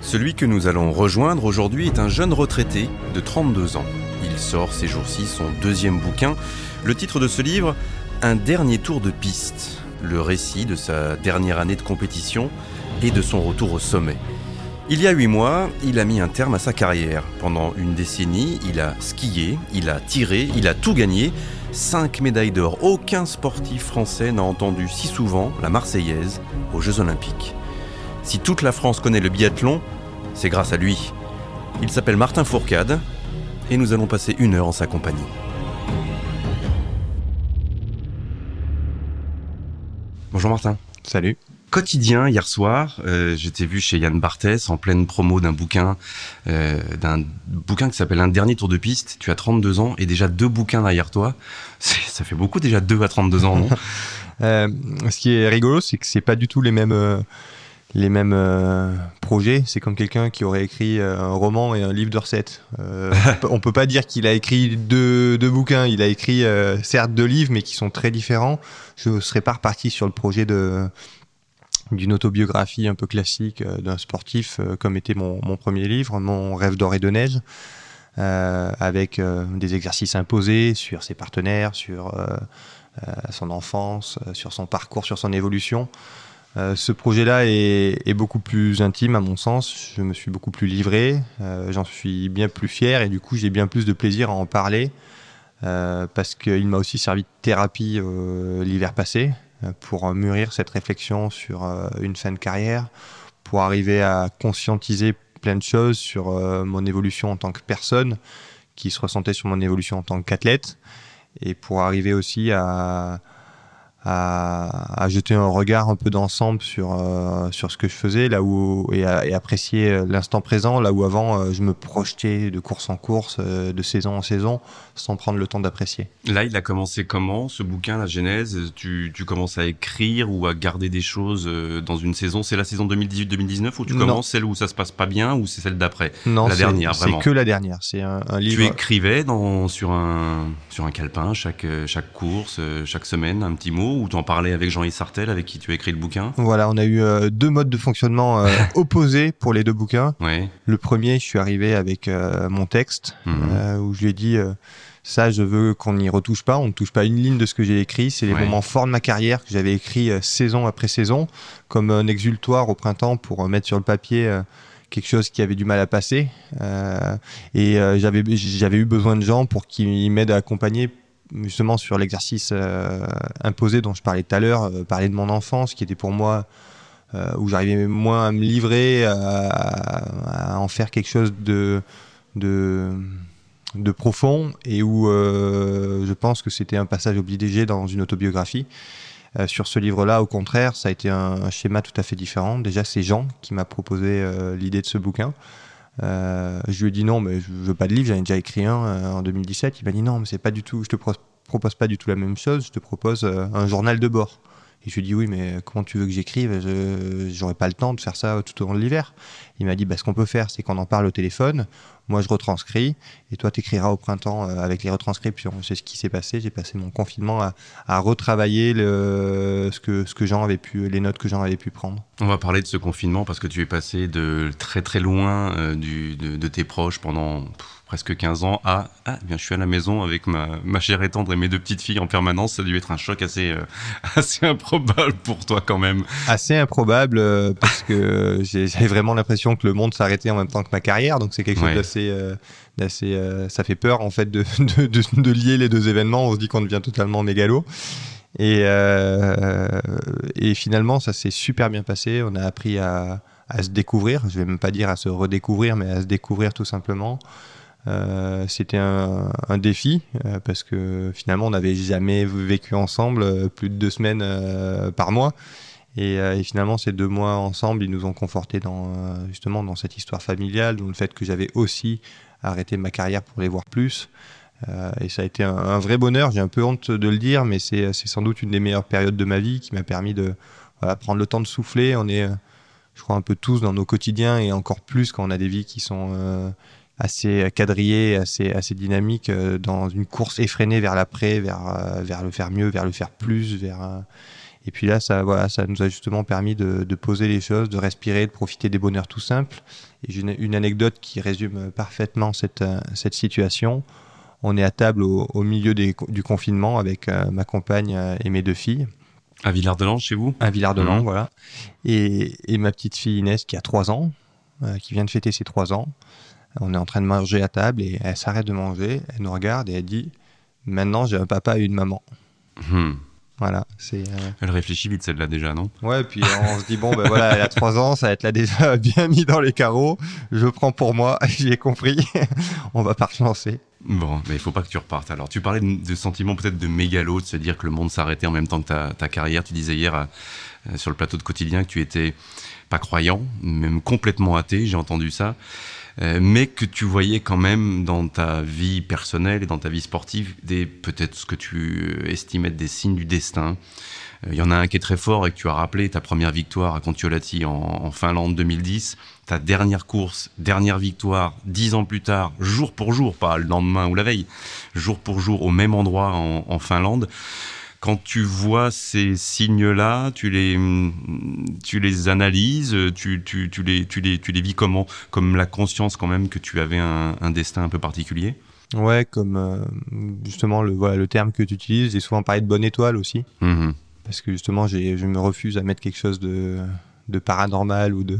Celui que nous allons rejoindre aujourd'hui est un jeune retraité de 32 ans. Il sort ces jours-ci son deuxième bouquin. Le titre de ce livre, Un dernier tour de piste. Le récit de sa dernière année de compétition et de son retour au sommet. Il y a huit mois, il a mis un terme à sa carrière. Pendant une décennie, il a skié, il a tiré, il a tout gagné. Cinq médailles d'or. Aucun sportif français n'a entendu si souvent la Marseillaise aux Jeux Olympiques. Si toute la France connaît le biathlon, c'est grâce à lui. Il s'appelle Martin Fourcade et nous allons passer une heure en sa compagnie. Bonjour Martin. Salut. Quotidien hier soir, euh, je t'ai vu chez Yann Barthès en pleine promo d'un bouquin, euh, d'un bouquin qui s'appelle Un dernier tour de piste. Tu as 32 ans et déjà deux bouquins derrière toi. Ça fait beaucoup déjà deux à 32 ans, non? Euh, Ce qui est rigolo, c'est que c'est pas du tout les mêmes les mêmes euh, projets. C'est comme quelqu'un qui aurait écrit euh, un roman et un livre de recettes. Euh, on peut pas dire qu'il a écrit deux, deux, bouquins. Il a écrit certes deux livres, mais qui sont très différents. Je serais pas reparti sur le projet de d'une autobiographie un peu classique d'un sportif, comme était mon, mon, premier livre, Mon rêve d'or et de neige, avec des exercices imposés sur ses partenaires, sur son enfance, sur son parcours, sur son évolution. Euh, ce projet-là est, beaucoup plus intime à mon sens. Je me suis beaucoup plus livré. Euh, J'en suis bien plus fier et du coup j'ai bien plus de plaisir à en parler euh, parce qu'il m'a aussi servi de thérapie l'hiver passé pour mûrir cette réflexion sur une fin de carrière, pour arriver à conscientiser plein de choses sur mon évolution en tant que personne, qui se ressentait sur mon évolution en tant qu'athlète, et pour arriver aussi à à, à, jeter un regard un peu d'ensemble sur euh, sur ce que je faisais là où et, à, et apprécier l'instant présent là où avant euh, je me projetais de course en course euh, de saison en saison sans prendre le temps d'apprécier. Là, il a commencé comment ce bouquin la genèse? Tu, tu commences à écrire ou à garder des choses euh, dans une saison, c'est la saison 2018-2019 ou tu non. commences celle où ça se passe pas bien ou c'est celle d'après? Non, la dernière C'est que la dernière, c'est un, un, livre Tu écrivais dans sur un sur un calepin chaque chaque course, chaque semaine un petit mot? Ou tu en parlais avec Jean-Yves Sartel, avec qui tu as écrit le bouquin Voilà, on a eu euh, deux modes de fonctionnement euh, opposés pour les deux bouquins. Ouais. Le premier, je suis arrivé avec euh, mon texte, Mhm. où je lui ai dit ça, je veux qu'on n'y retouche pas, on ne touche pas une ligne de ce que j'ai écrit. C'est les Ouais. moments forts de ma carrière que j'avais écrit saison après saison, comme un exultoire au printemps pour mettre sur le papier quelque chose qui avait du mal à passer. Euh, et euh, j'avais j'avais eu besoin de gens pour qu'ils m'aident à accompagner justement sur l'exercice euh, imposé dont je parlais tout à l'heure, euh, parler de mon enfance qui était pour moi euh, où j'arrivais moins à me livrer, à, en faire quelque chose de, de, profond et où je pense que c'était un passage obligé dans une autobiographie. Sur ce livre-là, au contraire, ça a été un, schéma tout à fait différent. Déjà, c'est Jean qui m'a proposé l'idée de ce bouquin. Euh, je lui ai dit non, mais je veux pas de livre, j'en ai déjà écrit un euh, en 2017. Il m'a dit non, mais c'est pas du tout, je te pro propose pas du tout la même chose, je te propose euh, un journal de bord. Et je lui ai dit oui, mais comment tu veux que j'écrive? J'aurais pas le temps de faire ça tout au long de l'hiver. Il m'a dit bah, ce qu'on peut faire, c'est qu'on en parle au téléphone. Moi, je retranscris et toi, t'écriras au printemps euh, avec les retranscriptions. C'est ce qui s'est passé. J'ai passé mon confinement à, à retravailler le, ce que ce que Jean avait pu, les notes que Jean avait pu prendre. On va parler de ce confinement parce que tu es passé de très très loin euh, de, de, tes proches pendant presque 15 ans à ah bien je suis à la maison avec ma, ma chère et tendre et mes deux petites filles en permanence. Ça a dû être un choc assez euh, assez improbable pour toi quand même. Assez improbable euh, parce que j'avais vraiment l'impression que le monde s'arrêtait en même temps que ma carrière. Donc c'est quelque chose ouais. d'assez euh, d'assez euh, ça fait peur en fait de, de, de, de, lier les deux événements. On se dit qu'on devient totalement mégalo. Et, euh, et finalement, ça s'est super bien passé. On a appris à, à, se découvrir. Je vais même pas dire à se redécouvrir, mais à se découvrir tout simplement. Euh, c'était un, défi euh, parce que finalement on n'avait jamais vécu ensemble euh, plus de deux semaines par mois Et, finalement, ces deux mois ensemble, ils nous ont confortés dans justement dans cette histoire familiale, dans le fait que j'avais aussi arrêté ma carrière pour les voir plus. Et ça a été un, vrai bonheur. J'ai un peu honte de le dire, mais c'est sans doute une des meilleures périodes de ma vie qui m'a permis de prendre le temps de souffler. On est, je crois, un peu tous dans nos quotidiens et encore plus quand on a des vies qui sont assez quadrillées, assez, assez dynamiques, euh, dans une course effrénée vers l'après, vers, euh, vers le faire mieux, vers le faire plus, vers. et puis là, ça, voilà, ça nous a justement permis de, de, poser les choses, de respirer, de profiter des bonheurs tout simples. Et j'ai une, une, anecdote qui résume parfaitement cette, cette situation on est à table au, au milieu des, du confinement avec euh, ma compagne euh, et mes deux filles. À Villard-de-Lans, chez vous? À Villard-de-Lans, mmh. voilà. Et, et, ma petite fille Inès, qui a 3 ans, euh, qui vient de fêter ses 3 ans. On est en train de manger à table et elle s'arrête de manger, elle nous regarde et elle dit Maintenant, j'ai un papa et une maman. Mmh. Voilà, c'est. Euh... Elle réfléchit vite celle-là déjà, non? Ouais, puis on se dit bon ben voilà, elle a trois ans, ça va être là déjà bien mis dans les carreaux. Je prends pour moi, j'ai compris. on va pas relancer. Bon, mais il faut pas que tu repartes. Alors, tu parlais de, de sentiment peut-être de mégalo, de se dire que le monde s'arrêtait en même temps que ta, ta carrière. Tu disais hier euh, sur le plateau de quotidien que tu étais pas croyant, même complètement athée. J'ai entendu ça. Euh, mais que tu voyais quand même dans ta vie personnelle et dans ta vie sportive des peut-être ce que tu estimais être des signes du destin. Il y en a un qui est très fort et que tu as rappelé ta première victoire à Kontiolahti en, Finlande 2010, ta dernière course, dernière victoire, dix ans plus tard, jour pour jour, pas le lendemain ou la veille, jour pour jour au même endroit en, en Finlande quand tu vois ces signes-là, tu les, tu les analyses, tu, tu, tu, les, tu, les, tu les vis comment? Comme la conscience quand même que tu avais un, un destin un peu particulier? Ouais, comme euh, justement le, voilà, le terme que tu utilises, j'ai souvent parlé de bonne étoile aussi. Mmh. Parce que justement, je me refuse à mettre quelque chose de, de paranormal ou de,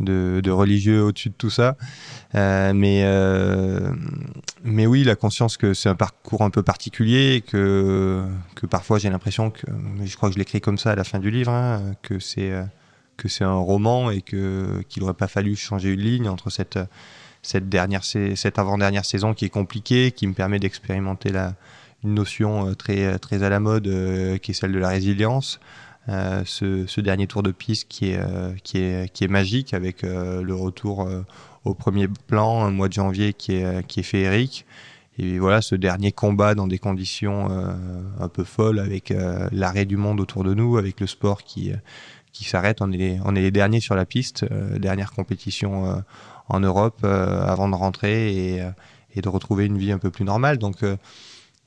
de, de religieux au-dessus de tout ça. Euh, mais, euh, mais oui, la conscience que c'est un parcours un peu particulier, que, que parfois j'ai l'impression que, je crois que je l'écris comme ça à la fin du livre, hein, que c'est un roman et que qu'il n'aurait pas fallu changer une ligne entre cette cette cette avant-dernière saison qui est compliquée, qui me permet d'expérimenter une notion très très à la mode euh, qui est celle de la résilience. Euh, ce, dernier tour de piste qui est, euh, qui est, qui est magique avec euh, le retour euh, au premier plan, un mois de janvier qui est, qui est féerique. Et voilà, ce dernier combat dans des conditions un peu folles avec l'arrêt du monde autour de nous, avec le sport qui, qui s'arrête. On, est les, on est les derniers sur la piste, dernière compétition en Europe avant de rentrer et, et, de retrouver une vie un peu plus normale. Donc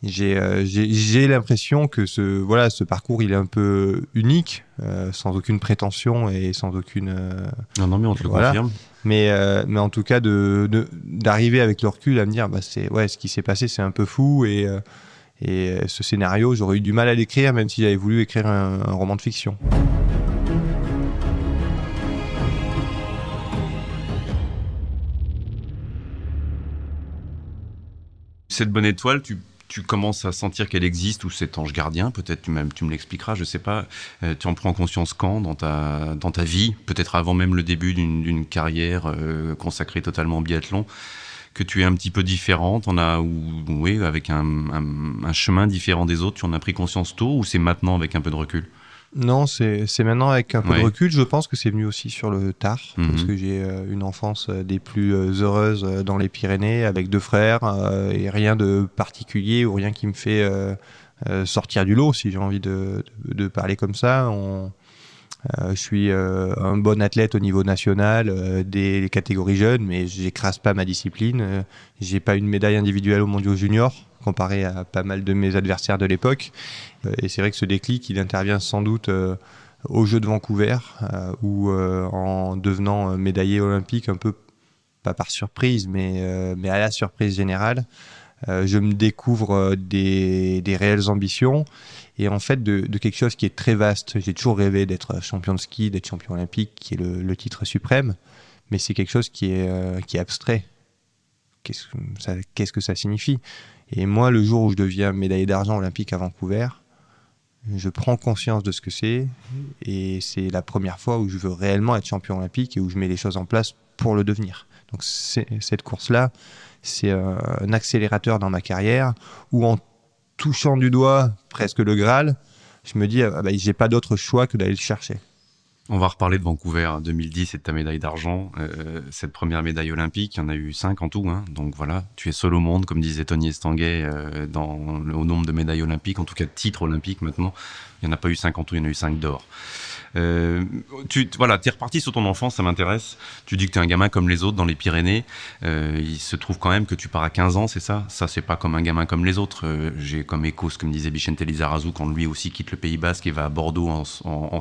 j'ai euh, j'ai l'impression que ce voilà ce parcours il est un peu unique euh, sans aucune prétention et sans aucune euh, non non mais on te voilà. le confirme mais euh, mais en tout cas de d'arriver avec le recul à me dire bah ouais ce qui s'est passé c'est un peu fou et euh, et ce scénario j'aurais eu du mal à l'écrire même si j'avais voulu écrire un, un roman de fiction. Cette bonne étoile tu tu commences à sentir qu'elle existe ou cet ange gardien, peut-être tu, tu me l'expliqueras, je sais pas. Euh, tu en prends conscience quand dans ta, dans ta vie, peut-être avant même le début d'une carrière euh, consacrée totalement au biathlon, que tu es un petit peu différente, on a, ou, oui, avec un, un, un, chemin différent des autres, tu en as pris conscience tôt ou c'est maintenant avec un peu de recul? Non, c'est maintenant avec un peu ouais. de recul. Je pense que c'est venu aussi sur le tard, Mhm. parce que j'ai euh, une enfance des plus euh, heureuses dans les Pyrénées, avec deux frères, euh, et rien de particulier ou rien qui me fait euh, euh, sortir du lot, si j'ai envie de, de, de, parler comme ça. On, euh, je suis euh, un bon athlète au niveau national euh, des catégories jeunes, mais j'écrase pas ma discipline. Euh, j'ai pas une médaille individuelle au mondiaux junior comparé à pas mal de mes adversaires de l'époque. Euh, et c'est vrai que ce déclic, il intervient sans doute euh, aux Jeux de Vancouver, euh, où en devenant médaillé olympique, un peu pas par surprise, mais, mais à la surprise générale, je me découvre des, des réelles ambitions et en fait de, de, quelque chose qui est très vaste. J'ai toujours rêvé d'être champion de ski, d'être champion olympique, qui est le, titre suprême, mais c'est quelque chose qui est, qui abstrait. Qu'est-ce que ça signifie? Et moi, le jour où je deviens médaillé d'argent olympique à Vancouver, je prends conscience de ce que c'est et c'est la première fois où je veux réellement être champion olympique et où je mets les choses en place pour le devenir. Donc cette course-là, c'est un accélérateur dans ma carrière où en touchant du doigt presque le Graal, je me dis, ah bah, j'ai pas d'autre choix que d'aller le chercher. On va reparler de Vancouver 2010 et de ta médaille d'argent. Euh, cette première médaille olympique, il y en a eu cinq en tout. Hein. Donc voilà, tu es seul au monde, comme disait Tony Estanguet, euh, dans, au nombre de médailles olympiques, en tout cas de titres olympiques maintenant. Il n'y en a pas eu cinq en tout, il y en a eu cinq d'or. Euh, tu voilà, es reparti sur ton enfance, ça m'intéresse. Tu dis que tu es un gamin comme les autres dans les Pyrénées. Euh, il se trouve quand même que tu pars à 15 ans, c'est ça? Ça, c'est pas comme un gamin comme les autres. Euh, j'ai comme écho ce que me disait Bichente Lizarazu quand lui aussi quitte le Pays Basque et va à Bordeaux au,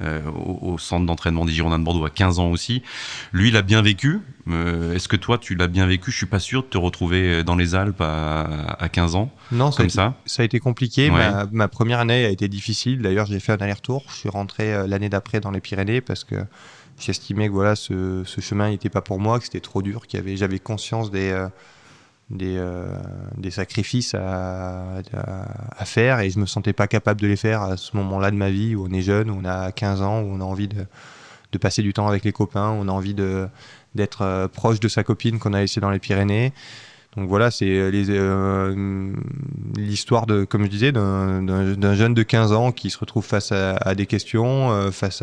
au, centre d'entraînement des Girondins de Bordeaux à 15 ans aussi. Lui, il a bien vécu. Euh, est-ce que toi, tu l'as bien vécu? Je suis pas sûr de te retrouver dans les Alpes à, à 15 ans. Non, comme ça. Ça a été compliqué. Ouais. Ma, ma, première année a été difficile. D'ailleurs, j'ai fait un aller-retour. Je suis rentré euh, l'année d'après dans les Pyrénées parce que j'estimais que voilà, ce, ce chemin n'était pas pour moi, que c'était trop dur, qu'il avait, j'avais conscience des, euh, des, euh, des, sacrifices à, à, à, faire et je me sentais pas capable de les faire à ce moment-là de ma vie où on est jeune, où on a 15 ans, où on a envie de, de passer du temps avec les copains, où on a envie de, d'être euh, proche de sa copine qu'on a laissée dans les Pyrénées. Donc voilà, c'est euh, l'histoire de, comme je disais, d'un jeune de 15 ans qui se retrouve face à, des questions, euh, face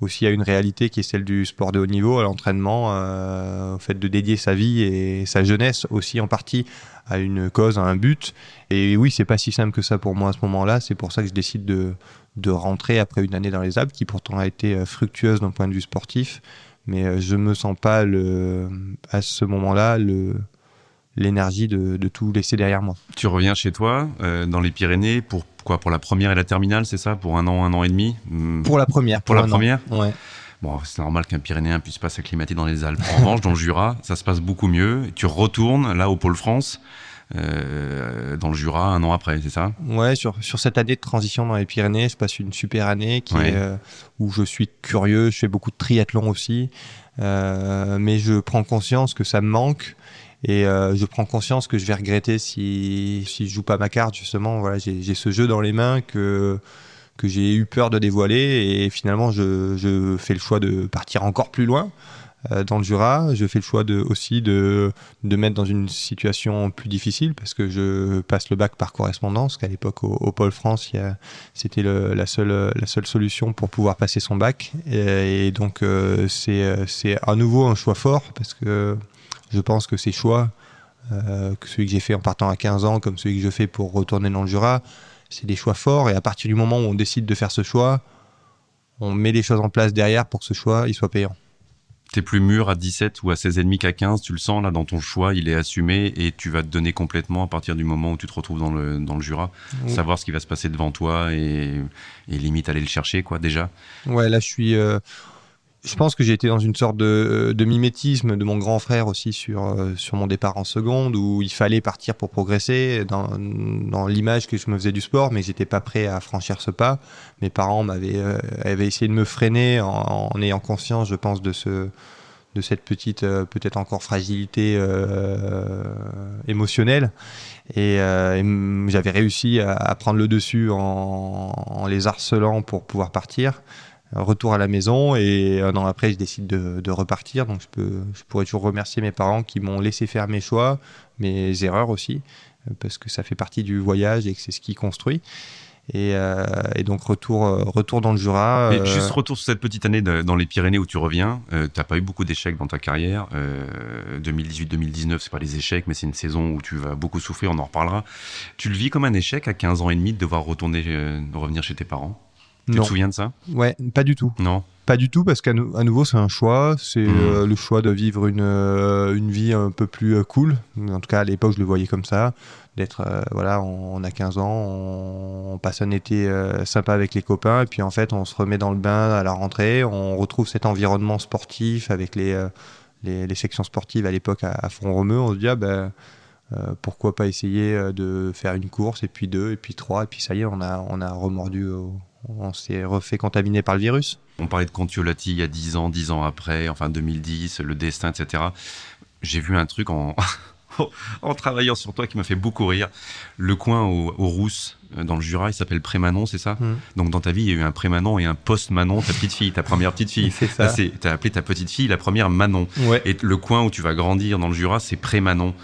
aussi à une réalité qui est celle du sport de haut niveau, à l'entraînement, euh, au fait de dédier sa vie et sa jeunesse aussi en partie à une cause, à un but. Et oui, c'est pas si simple que ça pour moi à ce moment-là. C'est pour ça que je décide de, de rentrer après une année dans les Alpes qui pourtant a été euh, fructueuse d'un point de vue sportif. Mais euh, je me sens pas le, à ce moment-là le, l'énergie de, de, tout laisser derrière moi. Tu reviens chez toi euh, dans les Pyrénées pour quoi Pour la première et la terminale, c'est ça? Pour un an, un an et demi? Pour la première. Pour, pour la première? An. Ouais. Bon, c'est normal qu'un Pyrénéen puisse pas s'acclimater dans les Alpes. En revanche, dans le Jura, ça se passe beaucoup mieux. Tu retournes là au Pôle France. Euh, dans le Jura un an après, c'est ça? Ouais, sur, sur cette année de transition dans les Pyrénées, je passe une super année qui ouais. est, euh, où je suis curieux, je fais beaucoup de triathlon aussi, euh, mais je prends conscience que ça me manque et euh, je prends conscience que je vais regretter si, si je joue pas ma carte, justement. Voilà, j'ai ce jeu dans les mains que, que j'ai eu peur de dévoiler et finalement je, je fais le choix de partir encore plus loin dans le Jura. Je fais le choix de, aussi de, de mettre dans une situation plus difficile parce que je passe le bac par correspondance, qu'à l'époque au, Pôle France, c'était la seule, la seule solution pour pouvoir passer son bac. Et, et donc euh, c'est à nouveau un choix fort parce que je pense que ces choix, euh, que celui que j'ai fait en partant à 15 ans, comme celui que je fais pour retourner dans le Jura, c'est des choix forts. Et à partir du moment où on décide de faire ce choix, on met les choses en place derrière pour que ce choix il soit payant. T'es plus mûr à 17 ou à 16,5 qu'à 15, tu le sens là dans ton choix, il est assumé et tu vas te donner complètement à partir du moment où tu te retrouves dans le, dans le Jura, oui. savoir ce qui va se passer devant toi et, et limite aller le chercher quoi déjà. Ouais, là je suis. Euh je pense que j'ai été dans une sorte de, de, mimétisme de mon grand frère aussi sur, euh, sur mon départ en seconde, où il fallait partir pour progresser dans, l'image que je me faisais du sport, mais j'étais pas prêt à franchir ce pas. Mes parents euh, avaient essayé de me freiner en, ayant conscience, je pense, de ce de cette petite euh, peut-être encore fragilité euh, émotionnelle et, euh, j'avais réussi à, prendre le dessus en les harcelant pour pouvoir partir retour à la maison et un an après je décide de, de repartir donc je peux je pourrais toujours remercier mes parents qui m'ont laissé faire mes choix mes erreurs aussi parce que ça fait partie du voyage et que c'est ce qui construit et, euh, et, donc retour retour dans le Jura. Juste retour sur cette petite année de, dans les Pyrénées où tu reviens. Euh, T'as pas eu beaucoup d'échecs dans ta carrière. Euh, 2018-2019, c'est pas les échecs, mais c'est une saison où tu vas beaucoup souffrir. On en reparlera. Tu le vis comme un échec à 15 ans et demi de devoir retourner euh, revenir chez tes parents? Tu non. te souviens de ça? Ouais, pas du tout. Non. Pas du tout parce qu'à nou nouveau c'est un choix, c'est mmh. euh, le choix de vivre une, euh, une vie un peu plus euh, cool. En tout cas à l'époque je le voyais comme ça, d'être voilà on, on, a 15 ans, on, on passe un été sympa avec les copains et puis en fait on se remet dans le bain à la rentrée, on retrouve cet environnement sportif avec les, les, les, sections sportives à l'époque à, à Font-Romeu, on se dit ah ben euh, pourquoi pas essayer de faire une course et puis deux et puis trois et puis ça y est on a on a remordu au, on s'est refait contaminer par le virus. On parlait de Contiolati il y a 10 ans, 10 ans après, enfin 2010, le destin, etc. J'ai vu un truc en, en travaillant sur toi qui m'a fait beaucoup rire. Le coin au, au Rousse, dans le Jura, il s'appelle Prémanon, c'est ça? Mmh. Donc dans ta vie, il y a eu un Prémanon et un post-Manon, ta petite fille, ta première petite fille. c'est ça. Tu as appelé ta petite fille la première Manon. Ouais. Et le coin où tu vas grandir dans le Jura, c'est Prémanon.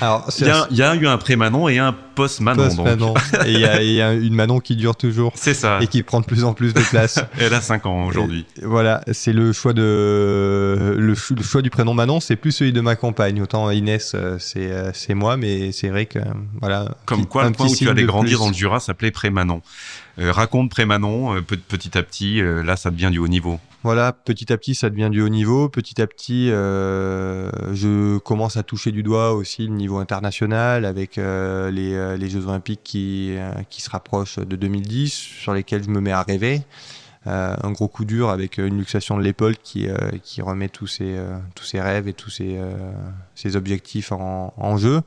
Alors, il, y a, il y, a eu un pré-Manon et un post-Manon. Post -Manon. et il y, a, il y, a une Manon qui dure toujours. C'est ça. Et qui prend de plus en plus de place. Elle a 5 ans aujourd'hui. Voilà, c'est le choix de le, le, choix du prénom Manon, c'est plus celui de ma compagne. Autant Inès, euh, c'est c'est moi, mais c'est vrai que voilà. Comme quoi, le point où tu allais grandir dans le Jura s'appelait Pré-Manon. Euh, raconte Pré-Manon, euh, petit à petit, euh, là, ça devient du haut niveau. Voilà, petit à petit, ça devient du haut niveau. Petit à petit, je commence à toucher du doigt aussi le niveau international avec les, Jeux Olympiques qui, se rapprochent de 2010, sur lesquels je me mets à rêver. un gros coup dur avec une luxation de l'épaule qui, remet tous ses, tous ses rêves et tous ses, ses objectifs en jeu.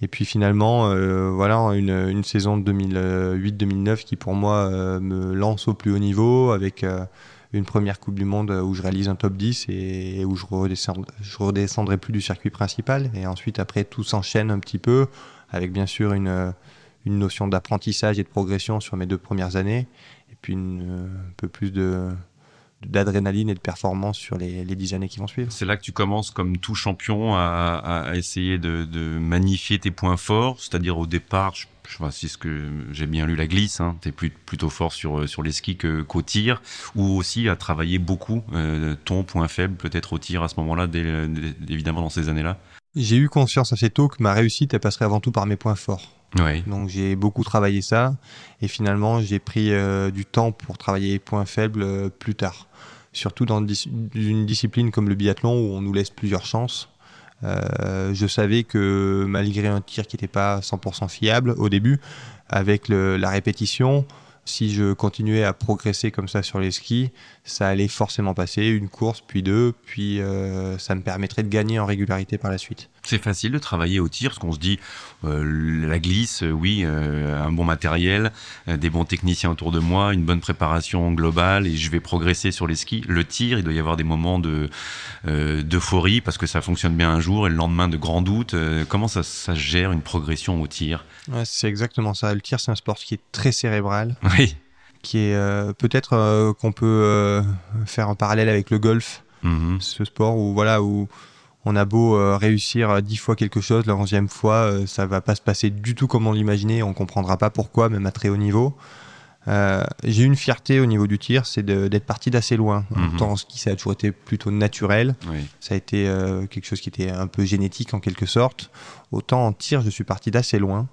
Et puis finalement, euh, voilà, une, saison de 2008-2009 qui pour moi euh, me lance au plus haut niveau avec euh, une première Coupe du Monde où je réalise un top 10 et, où je, redescend, je redescendrai plus du circuit principal. Et ensuite, après, tout s'enchaîne un petit peu avec bien sûr une, notion d'apprentissage et de progression sur mes deux premières années. Et puis un peu plus de, d'adrénaline et de performance sur les, les dix années qui vont suivre. C'est là que tu commences comme tout champion à, essayer de, magnifier tes points forts, c'est-à-dire au départ, je, je vois si ce que j'ai bien lu la glisse, hein, tu es plus, plutôt fort sur, sur les skis qu'au qu tir, ou aussi à travailler beaucoup euh, ton point faible peut-être au tir à ce moment-là, évidemment dans ces années-là. J'ai eu conscience assez tôt que ma réussite, elle passerait avant tout par mes points forts. Ouais. Donc j'ai beaucoup travaillé ça et finalement j'ai pris euh, du temps pour travailler les points faibles euh, plus tard. Surtout dans une discipline comme le biathlon où on nous laisse plusieurs chances. Euh, je savais que malgré un tir qui n'était pas 100% fiable au début, avec le, la répétition, si je continuais à progresser comme ça sur les skis, ça allait forcément passer une course, puis deux, puis euh, ça me permettrait de gagner en régularité par la suite. C'est facile de travailler au tir, parce qu'on se dit euh, la glisse, euh, oui, euh, un bon matériel, euh, des bons techniciens autour de moi, une bonne préparation globale, et je vais progresser sur les skis. Le tir, il doit y avoir des moments de d'euphorie parce que ça fonctionne bien un jour, et le lendemain de grand doute. comment ça, ça gère une progression au tir? Ouais, C'est exactement ça. Le tir, c'est un sport qui est très cérébral. Oui qui est peut-être qu'on peut faire un parallèle avec le golf, mmh. ce sport où voilà où on a beau réussir dix fois quelque chose, la onzième fois, ça va pas se passer du tout comme on l'imaginait, on comprendra pas pourquoi, même à très haut niveau. Euh, j'ai une fierté au niveau du tir, c'est d'être parti d'assez loin. Mhm. Autant en ski, ça a toujours été plutôt naturel. Oui. Ça a été euh, quelque chose qui était un peu génétique en quelque sorte. Autant en tir, je suis parti d'assez loin.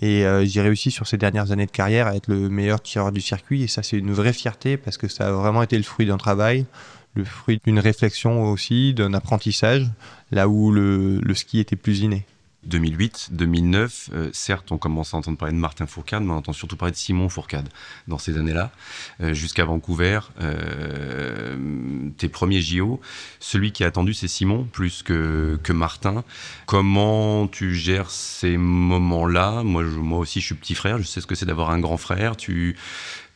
Et euh, j'ai réussi sur ces dernières années de carrière à être le meilleur tireur du circuit. Et ça, c'est une vraie fierté parce que ça a vraiment été le fruit d'un travail, le fruit d'une réflexion aussi, d'un apprentissage, là où le, ski était plus inné. 2008, 2009, euh, certes, on commence à entendre parler de Martin Fourcade, mais on entend surtout parler de Simon Fourcade dans ces années-là, euh, jusqu'à Vancouver. Euh, tes premiers JO, celui qui a attendu, c'est Simon plus que, que Martin. Comment tu gères ces moments-là? Moi, moi aussi, je suis petit frère, je sais ce que c'est d'avoir un grand frère. Tu,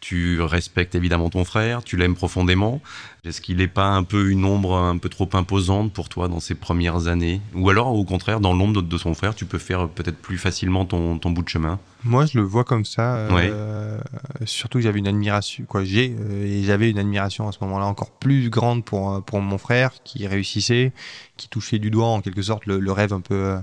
tu respectes évidemment ton frère, tu l'aimes profondément. Est-ce qu'il n'est pas un peu une ombre un peu trop imposante pour toi dans ces premières années? Ou alors, au contraire, dans l'ombre de son frère, tu peux faire peut-être plus facilement ton, ton, bout de chemin? Moi, je le vois comme ça. Euh, ouais. Surtout que j'avais une admiration, quoi, j'ai, euh, et j'avais une admiration à ce moment-là encore plus grande pour, pour mon frère qui réussissait, qui touchait du doigt en quelque sorte le, le rêve un peu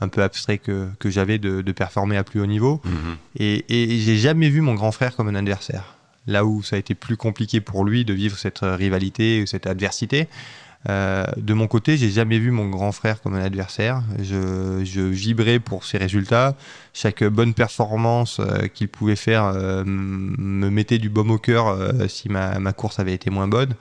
un peu abstrait que, que j'avais de, de, performer à plus haut niveau. Mmh. Et, et j'ai jamais vu mon grand frère comme un adversaire. Là où ça a été plus compliqué pour lui de vivre cette rivalité ou cette adversité, euh, de mon côté, j'ai jamais vu mon grand frère comme un adversaire. Je, je vibrais pour ses résultats. Chaque bonne performance euh, qu'il pouvait faire euh, me mettait du baume au cœur euh, si ma, ma course avait été moins bonne.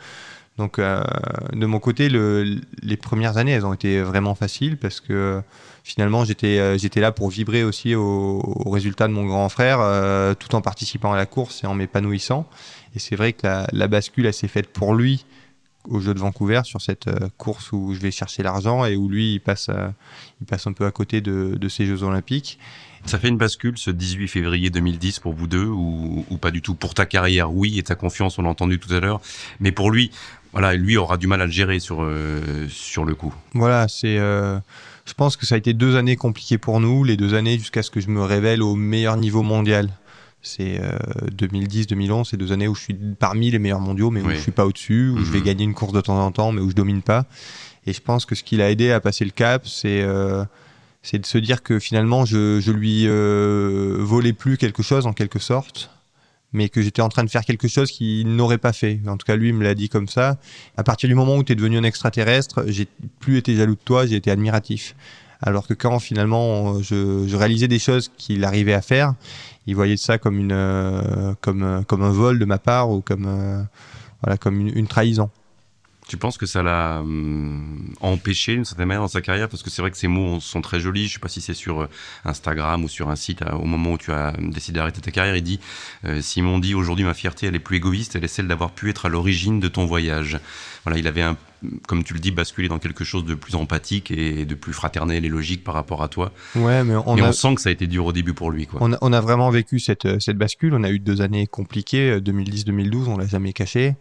Donc, euh, de mon côté, le, les premières années, elles ont été vraiment faciles parce que finalement, j'étais euh, j'étais là pour vibrer aussi au, au, résultat de mon grand frère, euh, tout en participant à la course et en m'épanouissant. Et c'est vrai que la, la bascule, elle s'est faite pour lui au jeu de Vancouver sur cette euh, course où je vais chercher l'argent et où lui il passe il passe un peu à côté de, de ces Jeux Olympiques. Ça fait une bascule ce 18 février 2010 pour vous deux ou, ou pas du tout? Pour ta carrière, oui, et ta confiance, on l'a entendu tout à l'heure, mais pour lui, voilà, lui aura du mal à le gérer sur, euh, sur le coup. Voilà, c'est. Euh, je pense que ça a été deux années compliquées pour nous, les deux années jusqu'à ce que je me révèle au meilleur niveau mondial. C'est euh, 2010-2011, c'est deux années où je suis parmi les meilleurs mondiaux, mais où Oui. je suis pas au-dessus, où Mhm. je vais gagner une course de temps en temps, mais où je domine pas. Et je pense que ce qui l'a aidé à passer le cap, c'est euh, c'est de se dire que finalement je, je lui euh, volais plus quelque chose en quelque sorte, mais que j'étais en train de faire quelque chose qu'il n'aurait pas fait. En tout cas, lui il me l'a dit comme ça. À partir du moment où tu es devenu un extraterrestre, j'ai plus été jaloux de toi, j'ai été admiratif. Alors que quand finalement je, réalisais des choses qu'il arrivait à faire, il voyait ça comme une euh, comme euh, comme un vol de ma part ou comme euh, voilà comme une trahison. Tu penses que ça l'a hum, empêché d'une certaine manière dans sa carrière? Parce que c'est vrai que ces mots sont très jolis. Je sais pas si c'est sur euh, Instagram ou sur un site au moment où tu as décidé d'arrêter ta carrière. Il dit euh, Simon dit aujourd'hui ma fierté elle est plus égoïste, elle est celle d'avoir pu être à l'origine de ton voyage. Voilà, il avait un, comme tu le dis, basculé dans quelque chose de plus empathique et de plus fraternel et logique par rapport à toi. Ouais, mais on, et a, on sent que ça a été dur au début pour lui. Quoi. on, a, on a vraiment vécu cette, cette bascule. On a eu deux années compliquées, 2010-2012, on l'a jamais caché.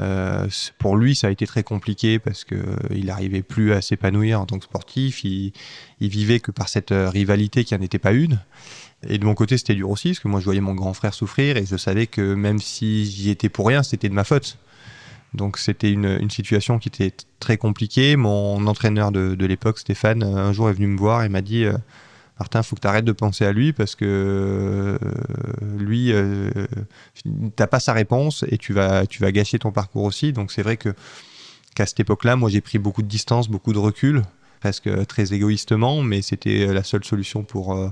Euh, pour lui, ça a été très compliqué parce que euh, il n'arrivait plus à s'épanouir en tant que sportif. Il, vivait que par cette euh, rivalité qui n'en était pas une. Et de mon côté, c'était dur aussi parce que moi, je voyais mon grand frère souffrir et je savais que même si j'y étais pour rien, c'était de ma faute. Donc c'était une, situation qui était très compliquée. Mon entraîneur de, l'époque, Stéphane, un jour est venu me voir et m'a dit Martin, faut que tu arrêtes de penser à lui parce que euh, lui, euh, t'as pas sa réponse et tu vas, gâcher ton parcours aussi. Donc c'est vrai que qu'à cette époque-là, moi j'ai pris beaucoup de distance, beaucoup de recul, presque très égoïstement, mais c'était la seule solution pour euh,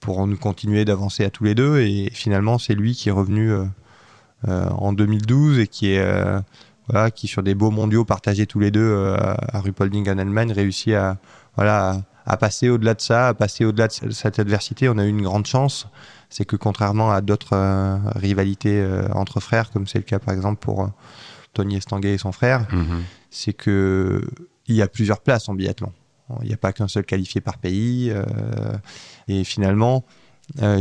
pour nous continuer d'avancer à tous les deux. Et finalement, c'est lui qui est revenu en 2012 et qui sur des beaux mondiaux partagés tous les deux à Ruhpolding en Allemagne réussit à voilà à, passer au-delà de ça, à passer au-delà de cette adversité. On a eu une grande chance, c'est que contrairement à d'autres euh, rivalités euh, entre frères, comme c'est le cas par exemple pour euh, Tony Estanguet et son frère, Mm -hmm. c'est que il y a plusieurs places en biathlon. Il n'y a pas qu'un seul qualifié par pays. et finalement,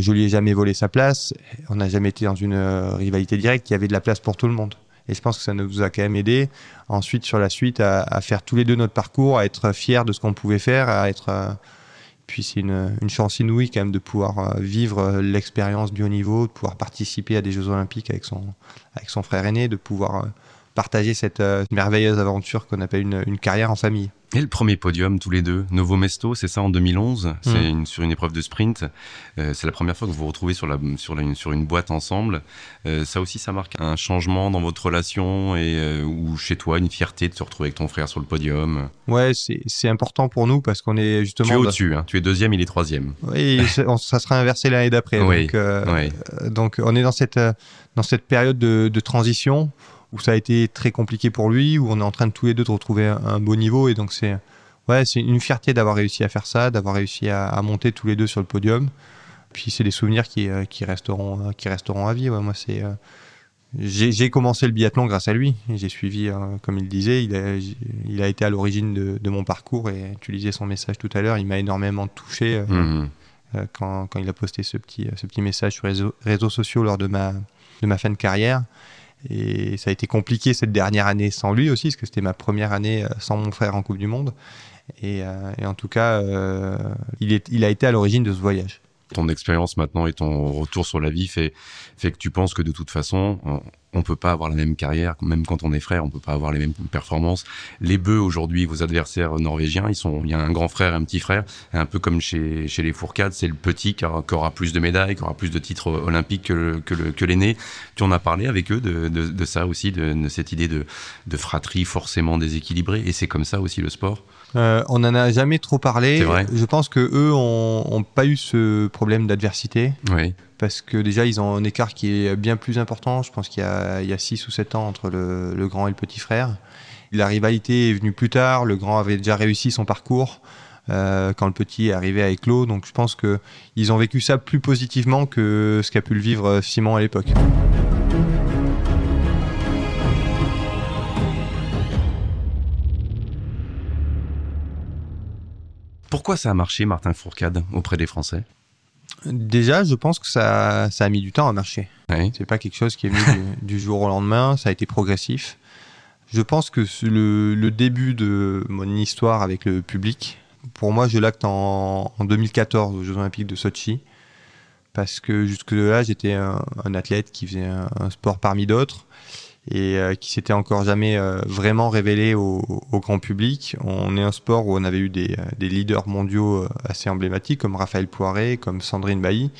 je lui ai jamais volé sa place. On n'a jamais été dans une rivalité directe. Il y avait de la place pour tout le monde. Et je pense que ça nous a quand même aidé ensuite sur la suite à, faire tous les deux notre parcours, à être fiers de ce qu'on pouvait faire, à être. euh, puis c'est une, chance inouïe quand même de pouvoir euh, vivre euh, l'expérience du haut niveau, de pouvoir participer à des Jeux Olympiques avec son, frère aîné, de pouvoir partager cette merveilleuse aventure qu'on appelle une carrière en famille. Et le premier podium, tous les deux, Novo Mesto, c'est ça en 2011, c'est Mm. une, sur une épreuve de sprint. Euh, c'est la première fois que vous vous retrouvez sur, la, sur, la, sur une boîte ensemble. Euh, ça aussi, ça marque un changement dans votre relation et euh, ou chez toi, une fierté de se retrouver avec ton frère sur le podium? Ouais, c'est c'est important pour nous parce qu'on est justement. Tu es au-dessus, hein, tu es deuxième, il est troisième. Oui, ça sera inversé l'année d'après. Oui, Donc, oui. donc, on est dans cette, dans cette période de, de transition où ça a été très compliqué pour lui, où on est en train de tous les deux de retrouver un, beau niveau. Et donc, c'est ouais, c'est une fierté d'avoir réussi à faire ça, d'avoir réussi à, à monter tous les deux sur le podium. Puis, c'est des souvenirs qui, euh, qui, resteront, euh, qui resteront à vie. Ouais, moi, c'est. euh, j'ai commencé le biathlon grâce à lui. J'ai suivi, euh, comme il disait, il a, il a été à l'origine de, de mon parcours et tu lisais son message tout à l'heure. Il m'a énormément touché. euh, euh, quand, quand il a posté ce petit, ce petit message sur les réseaux, réseaux sociaux lors de ma, de ma fin de carrière. Et ça a été compliqué cette dernière année sans lui aussi, parce que c'était ma première année euh, sans mon frère en Coupe du Monde. Et, euh, en tout cas, euh, il a été à l'origine de ce voyage. Ton expérience maintenant et ton retour sur la vie fait, fait que tu penses que de toute façon, on, peut pas avoir la même carrière, même quand on est frère, on peut pas avoir les mêmes performances. Les bœufs aujourd'hui, vos adversaires norvégiens, ils sont, il y a un grand frère un petit frère, un peu comme chez, chez les Fourcades, c'est le petit qui aura, plus de médailles, qui aura plus de titres olympiques que, que, le, que l'aîné. Tu en as parlé avec eux de, de, de ça aussi, de, de cette idée de, de fratrie forcément déséquilibrée, et c'est comme ça aussi le sport? Euh, on n'en a jamais trop parlé. Vrai. Je pense que eux ont, ont pas eu ce problème d'adversité. Oui. parce que déjà ils ont un écart qui est bien plus important. Je pense qu'il y a, il y a 6 ou 7 ans entre le, le grand et le petit frère. La rivalité est venue plus tard, le grand avait déjà réussi son parcours euh, quand le petit est arrivé à éclos, donc je pense que ils ont vécu ça plus positivement que ce qu'a pu le vivre Simon à l'époque. Pourquoi ça a marché, Martin Fourcade, auprès des Français? Déjà, je pense que ça, ça a mis du temps à marcher. oui. C'est pas quelque chose qui est venu du, du jour au lendemain, ça a été progressif. Je pense que le, le début de mon histoire avec le public, pour moi, je l'acte en, en 2014 aux Jeux Olympiques de Sochi. Parce que jusque-là, j'étais un, un athlète qui faisait un, un sport parmi d'autres. Et qui s'était encore jamais vraiment révélé au, grand public. On est un sport où on avait eu des, des leaders mondiaux assez emblématiques comme Raphaël Poiré, comme Sandrine Bailly,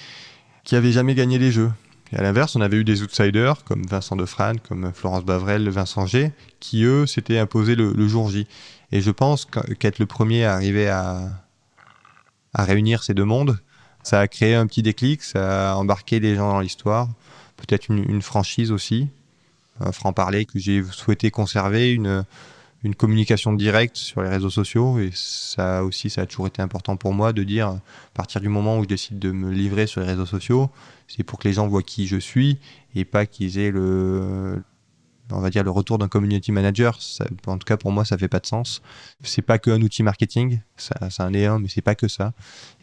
qui avaient jamais gagné les Jeux. Et à l'inverse, on avait eu des outsiders comme Vincent Defrane, comme Florence Bavrel, Vincent G, qui eux s'étaient imposés le, jour J. Et je pense qu'être le premier à arriver à, réunir ces deux mondes, ça a créé un petit déclic, ça a embarqué des gens dans l'histoire, peut-être une, franchise aussi, franc-parler que j'ai souhaité conserver, une, une communication directe sur les réseaux sociaux. Et ça aussi ça a toujours été important pour moi de dire à partir du moment où je décide de me livrer sur les réseaux sociaux c'est pour que les gens voient qui je suis et pas qu'ils aient le on va dire le retour d'un community manager. En tout cas pour moi ça fait pas de sens. C'est pas qu'un outil marketing ça ça en un mais c'est pas que ça.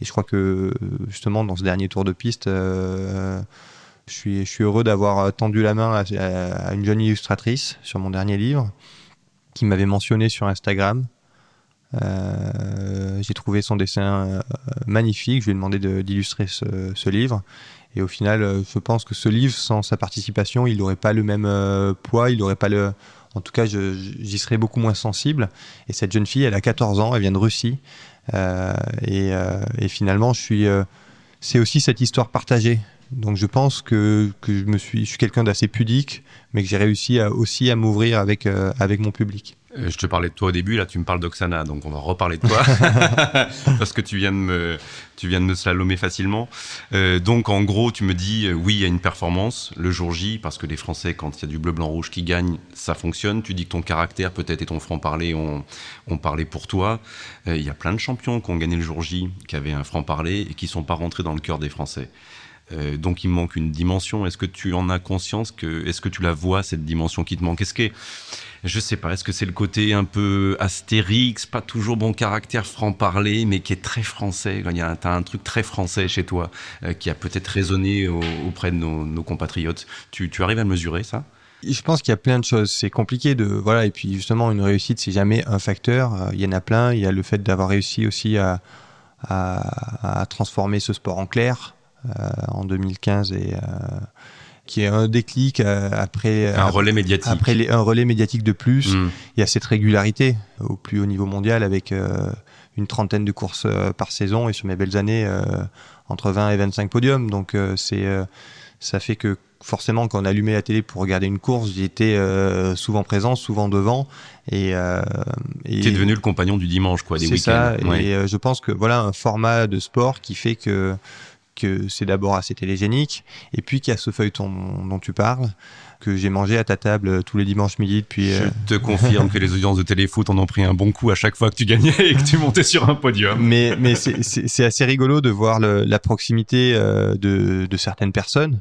Et je crois que justement dans ce dernier tour de piste euh, je suis, heureux d'avoir tendu la main à une jeune illustratrice sur mon dernier livre qui m'avait mentionné sur Instagram. Euh, j'ai trouvé son dessin euh, magnifique. Je lui ai demandé d'illustrer ce, livre. Et au final, euh, je pense que ce livre, sans sa participation, il n'aurait pas le même poids, il n'aurait pas le. En tout cas, j'y serais beaucoup moins sensible. Et cette jeune fille, elle a 14 ans, elle vient de Russie. Et, et, finalement, je suis. c'est aussi cette histoire partagée. Donc je pense que, que je me suis, je suis quelqu'un d'assez pudique, mais que j'ai réussi à, aussi à m'ouvrir avec, euh, avec mon public. Euh, je te parlais de toi au début, là tu me parles d'Oksana, donc on va reparler de toi parce que tu viens de me, tu viens de me slalomer facilement. Euh, donc en gros, tu me dis oui, il y a une performance le jour J parce que les Français, quand il y a du bleu, blanc, rouge qui gagne, ça fonctionne. Tu dis que ton caractère peut-être et ton franc parler ont, ont parlé pour toi. Il y a plein de champions qui ont gagné le jour J, qui avaient un franc parler et qui sont pas rentrés dans le cœur des Français. Euh, donc il manque une dimension. Est-ce que tu en as conscience est-ce que tu la vois cette dimension qui te manque? Est-ce que je sais pas, est-ce que c'est le côté un peu astérix, pas toujours bon caractère franc-parler, mais qui est très français? Il y a un, truc très français chez toi euh, qui a peut-être résonné auprès de nos, compatriotes. Tu, arrives à mesurer ça? Je pense qu'il y a plein de choses. C'est compliqué de voilà et puis justement une réussite c'est jamais un facteur. Euh, il y en a plein. Il y a le fait d'avoir réussi aussi à transformer ce sport en clair. Euh, en 2015 et euh, qui est un déclic euh, après un relais médiatique. après un relais médiatique de plus. Mm. il y a cette régularité au plus haut niveau mondial avec une trentaine de courses par saison et sur mes belles années entre 20 et 25 podiums. Donc c'est ça fait que forcément quand on allumait la télé pour regarder une course j'étais souvent présent souvent devant et, euh, et es devenu le compagnon du dimanche quoi des week-ends. ça. Et je pense que voilà un format de sport qui fait que que c'est d'abord assez télégénique, et puis qu'il y a ce feuilleton dont tu parles, que j'ai mangé à ta table tous les dimanches midi depuis. Je euh, te confirme que les audiences de téléfoot en ont pris un bon coup à chaque fois que tu gagnais et que tu montais sur un podium. Mais, mais c'est assez rigolo de voir la proximité euh, de, de, certaines personnes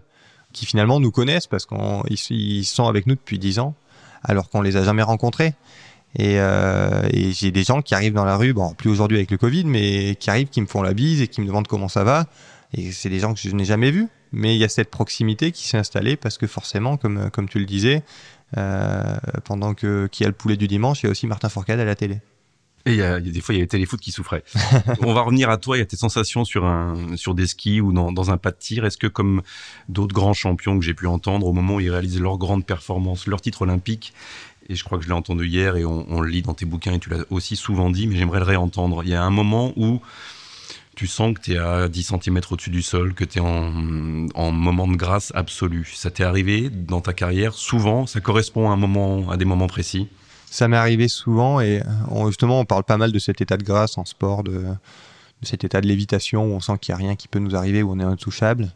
qui finalement nous connaissent parce qu'ils sont avec nous depuis dix ans, alors qu'on les a jamais rencontrés. Et, euh, et j'ai des gens qui arrivent dans la rue, bon, plus aujourd'hui avec le Covid, mais qui arrivent, qui me font la bise et qui me demandent comment ça va. Et c'est des gens que je n'ai jamais vus, mais il y a cette proximité qui s'est installée parce que forcément, comme, comme tu le disais, euh, pendant que qu'il y a le poulet du dimanche, il y a aussi Martin Fourcade à la télé. Et il y, a, des fois, il y avait Téléfoot qui souffrait. On va revenir à toi il y a tes sensations sur, un, sur des skis ou dans, dans un pas de tir. Est-ce que, comme d'autres grands champions que j'ai pu entendre, au moment où ils réalisaient leur grande performance, leur titre olympique, et je crois que je l'ai entendu hier et on, on, le lit dans tes bouquins et tu l'as aussi souvent dit, mais j'aimerais le réentendre. Il y a un moment où tu sens que tu es à 10 cm au-dessus du sol, que tu es en, en, moment de grâce absolue. Ça t'est arrivé dans ta carrière souvent Ça correspond à, un moment, à des moments précis? Ça m'est arrivé souvent et justement on parle pas mal de cet état de grâce en sport, de, de cet état de lévitation où on sent qu'il n'y a rien qui peut nous arriver, où on est intouchable.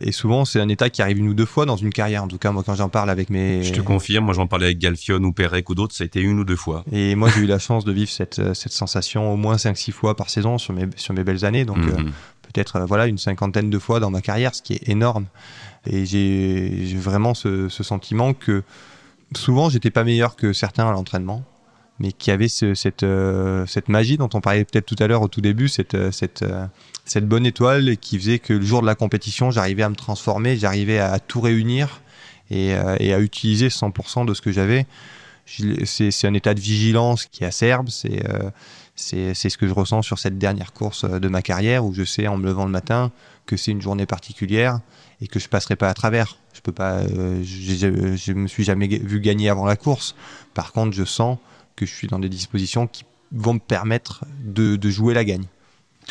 Et souvent, c'est un état qui arrive une ou deux fois dans une carrière. En tout cas, moi, quand j'en parle avec mes... Je te confirme, moi, j'en parlais avec Galfion ou Perec ou d'autres, ça a été une ou deux fois. Et moi, j'ai eu la chance de vivre cette, euh, cette sensation au moins 5-6 fois par saison sur mes, sur mes belles années. Donc, euh, mhm. peut-être, euh, voilà, une cinquantaine de fois dans ma carrière, ce qui est énorme. Et j'ai vraiment ce, ce sentiment que souvent, j'étais pas meilleur que certains à l'entraînement mais qui avait ce, cette, magie dont on parlait peut-être tout à l'heure au tout début, cette, cette, cette bonne étoile qui faisait que le jour de la compétition, j'arrivais à me transformer, j'arrivais à, tout réunir et, euh, à utiliser 100% de ce que j'avais. c'est un état de vigilance qui acerbe. C'est c'est ce que je ressens sur cette dernière course de ma carrière où je sais en me levant le matin que c'est une journée particulière et que je passerai pas à travers. Je peux euh, je, me suis jamais vu gagner avant la course. Par contre, je sens que je suis dans des dispositions qui vont me permettre de, de jouer la gagne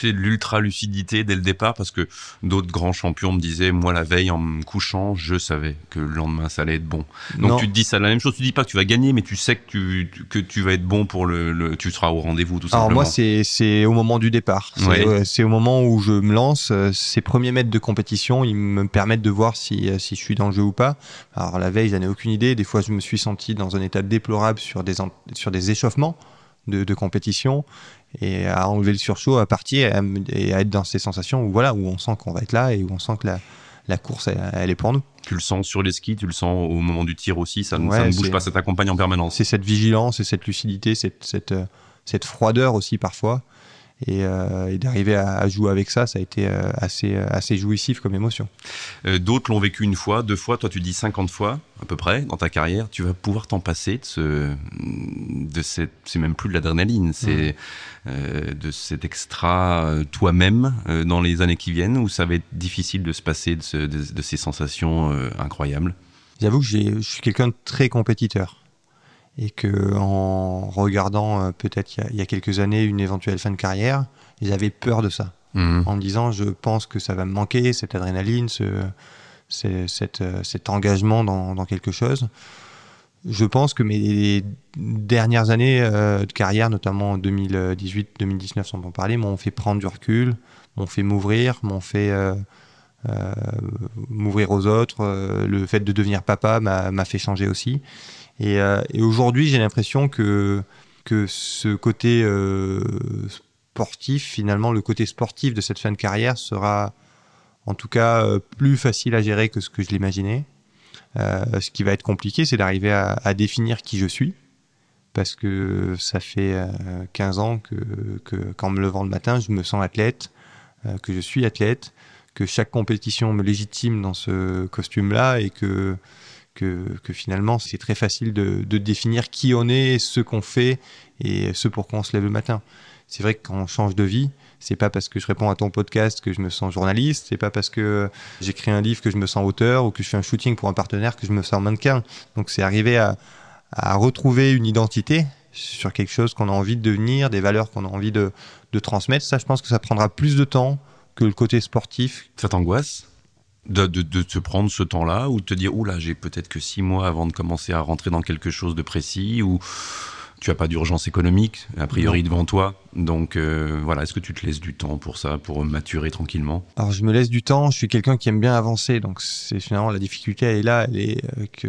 l'ultra lucidité dès le départ parce que d'autres grands champions me disaient moi la veille en me couchant je savais que le lendemain ça allait être bon. Donc tu te dis ça la même chose. Tu dis pas que tu vas gagner mais tu sais que tu, que tu vas être bon pour le, tu seras au rendez-vous tout simplement alors moi c'est au moment du départ. C'est au moment où je me lance euh, ces premiers mètres de compétition ils me permettent de voir si, euh, si je suis dans le jeu ou pas. Alors la veille j'en ai aucune idée. Des fois je me suis senti dans un état déplorable sur des sur des échauffements de, de compétition et à enlever le surchaud, à partir et à, être dans ces sensations où voilà où on sent qu'on va être là et où on sent que la, la course elle, est pour nous. Tu le sens sur les skis, tu le sens au moment du tir aussi, ça, ne bouge pas, ça t'accompagne en permanence. C'est cette vigilance et cette lucidité, cette, cette, cette froideur aussi parfois euh, et, d'arriver à, jouer avec ça, ça a été euh, assez, euh, assez jouissif comme émotion. D'autres l'ont vécu une fois, deux fois, toi tu dis 50 fois à peu près dans ta carrière, tu vas pouvoir t'en passer de ce, de cette, c'est même plus de l'adrénaline, c'est de cet extra toi-même dans les années qui viennent, où ça va être difficile de se passer de, de ces sensations incroyables? J'avoue que je suis quelqu'un de très compétiteur et que en regardant euh, peut-être il y, a quelques années une éventuelle fin de carrière, ils avaient peur de ça, mhm. en me disant je pense que ça va me manquer cette adrénaline, ce, cet, euh, cet engagement dans, dans, quelque chose. Je pense que mes dernières années euh, de carrière, notamment en 2018-2019 sans en parler, m'ont fait prendre du recul, m'ont fait m'ouvrir, m'ont fait m'ouvrir aux autres. le fait de devenir papa m'a fait changer aussi. Euh, et, aujourd'hui, j'ai l'impression que, que ce côté euh, sportif, finalement, le côté sportif de cette fin de carrière sera en tout cas euh, plus facile à gérer que ce que je l'imaginais. ce qui va être compliqué, c'est d'arriver à, définir qui je suis, parce que ça fait 15 ans que, que qu'en me levant le matin, je me sens athlète, que je suis athlète, que chaque compétition me légitime dans ce costume-là et que que, finalement c'est très facile de, définir qui on est, ce qu'on fait et ce pour quoi on se lève le matin. C'est vrai que quand on change de vie, c'est pas parce que je réponds à ton podcast que je me sens journaliste, c'est pas parce que j'écris un livre que je me sens auteur ou que je fais un shooting pour un partenaire que je me sens mannequin. Donc c'est arriver à, retrouver une identité sur quelque chose qu'on a envie de devenir, des valeurs qu'on a envie de, de transmettre. Ça, je pense que ça prendra plus de temps que le côté sportif. Ça t'angoisse? De, de, de, te prendre ce temps-là ou de te dire, oula, j'ai peut-être que six mois avant de commencer à rentrer dans quelque chose de précis ou tu as pas d'urgence économique, a priori, devant toi. Donc euh, voilà, est-ce que tu te laisses du temps pour ça, pour maturer tranquillement? Alors je me laisse du temps, je suis quelqu'un qui aime bien avancer, donc c'est finalement la difficulté, elle est là, elle est euh, que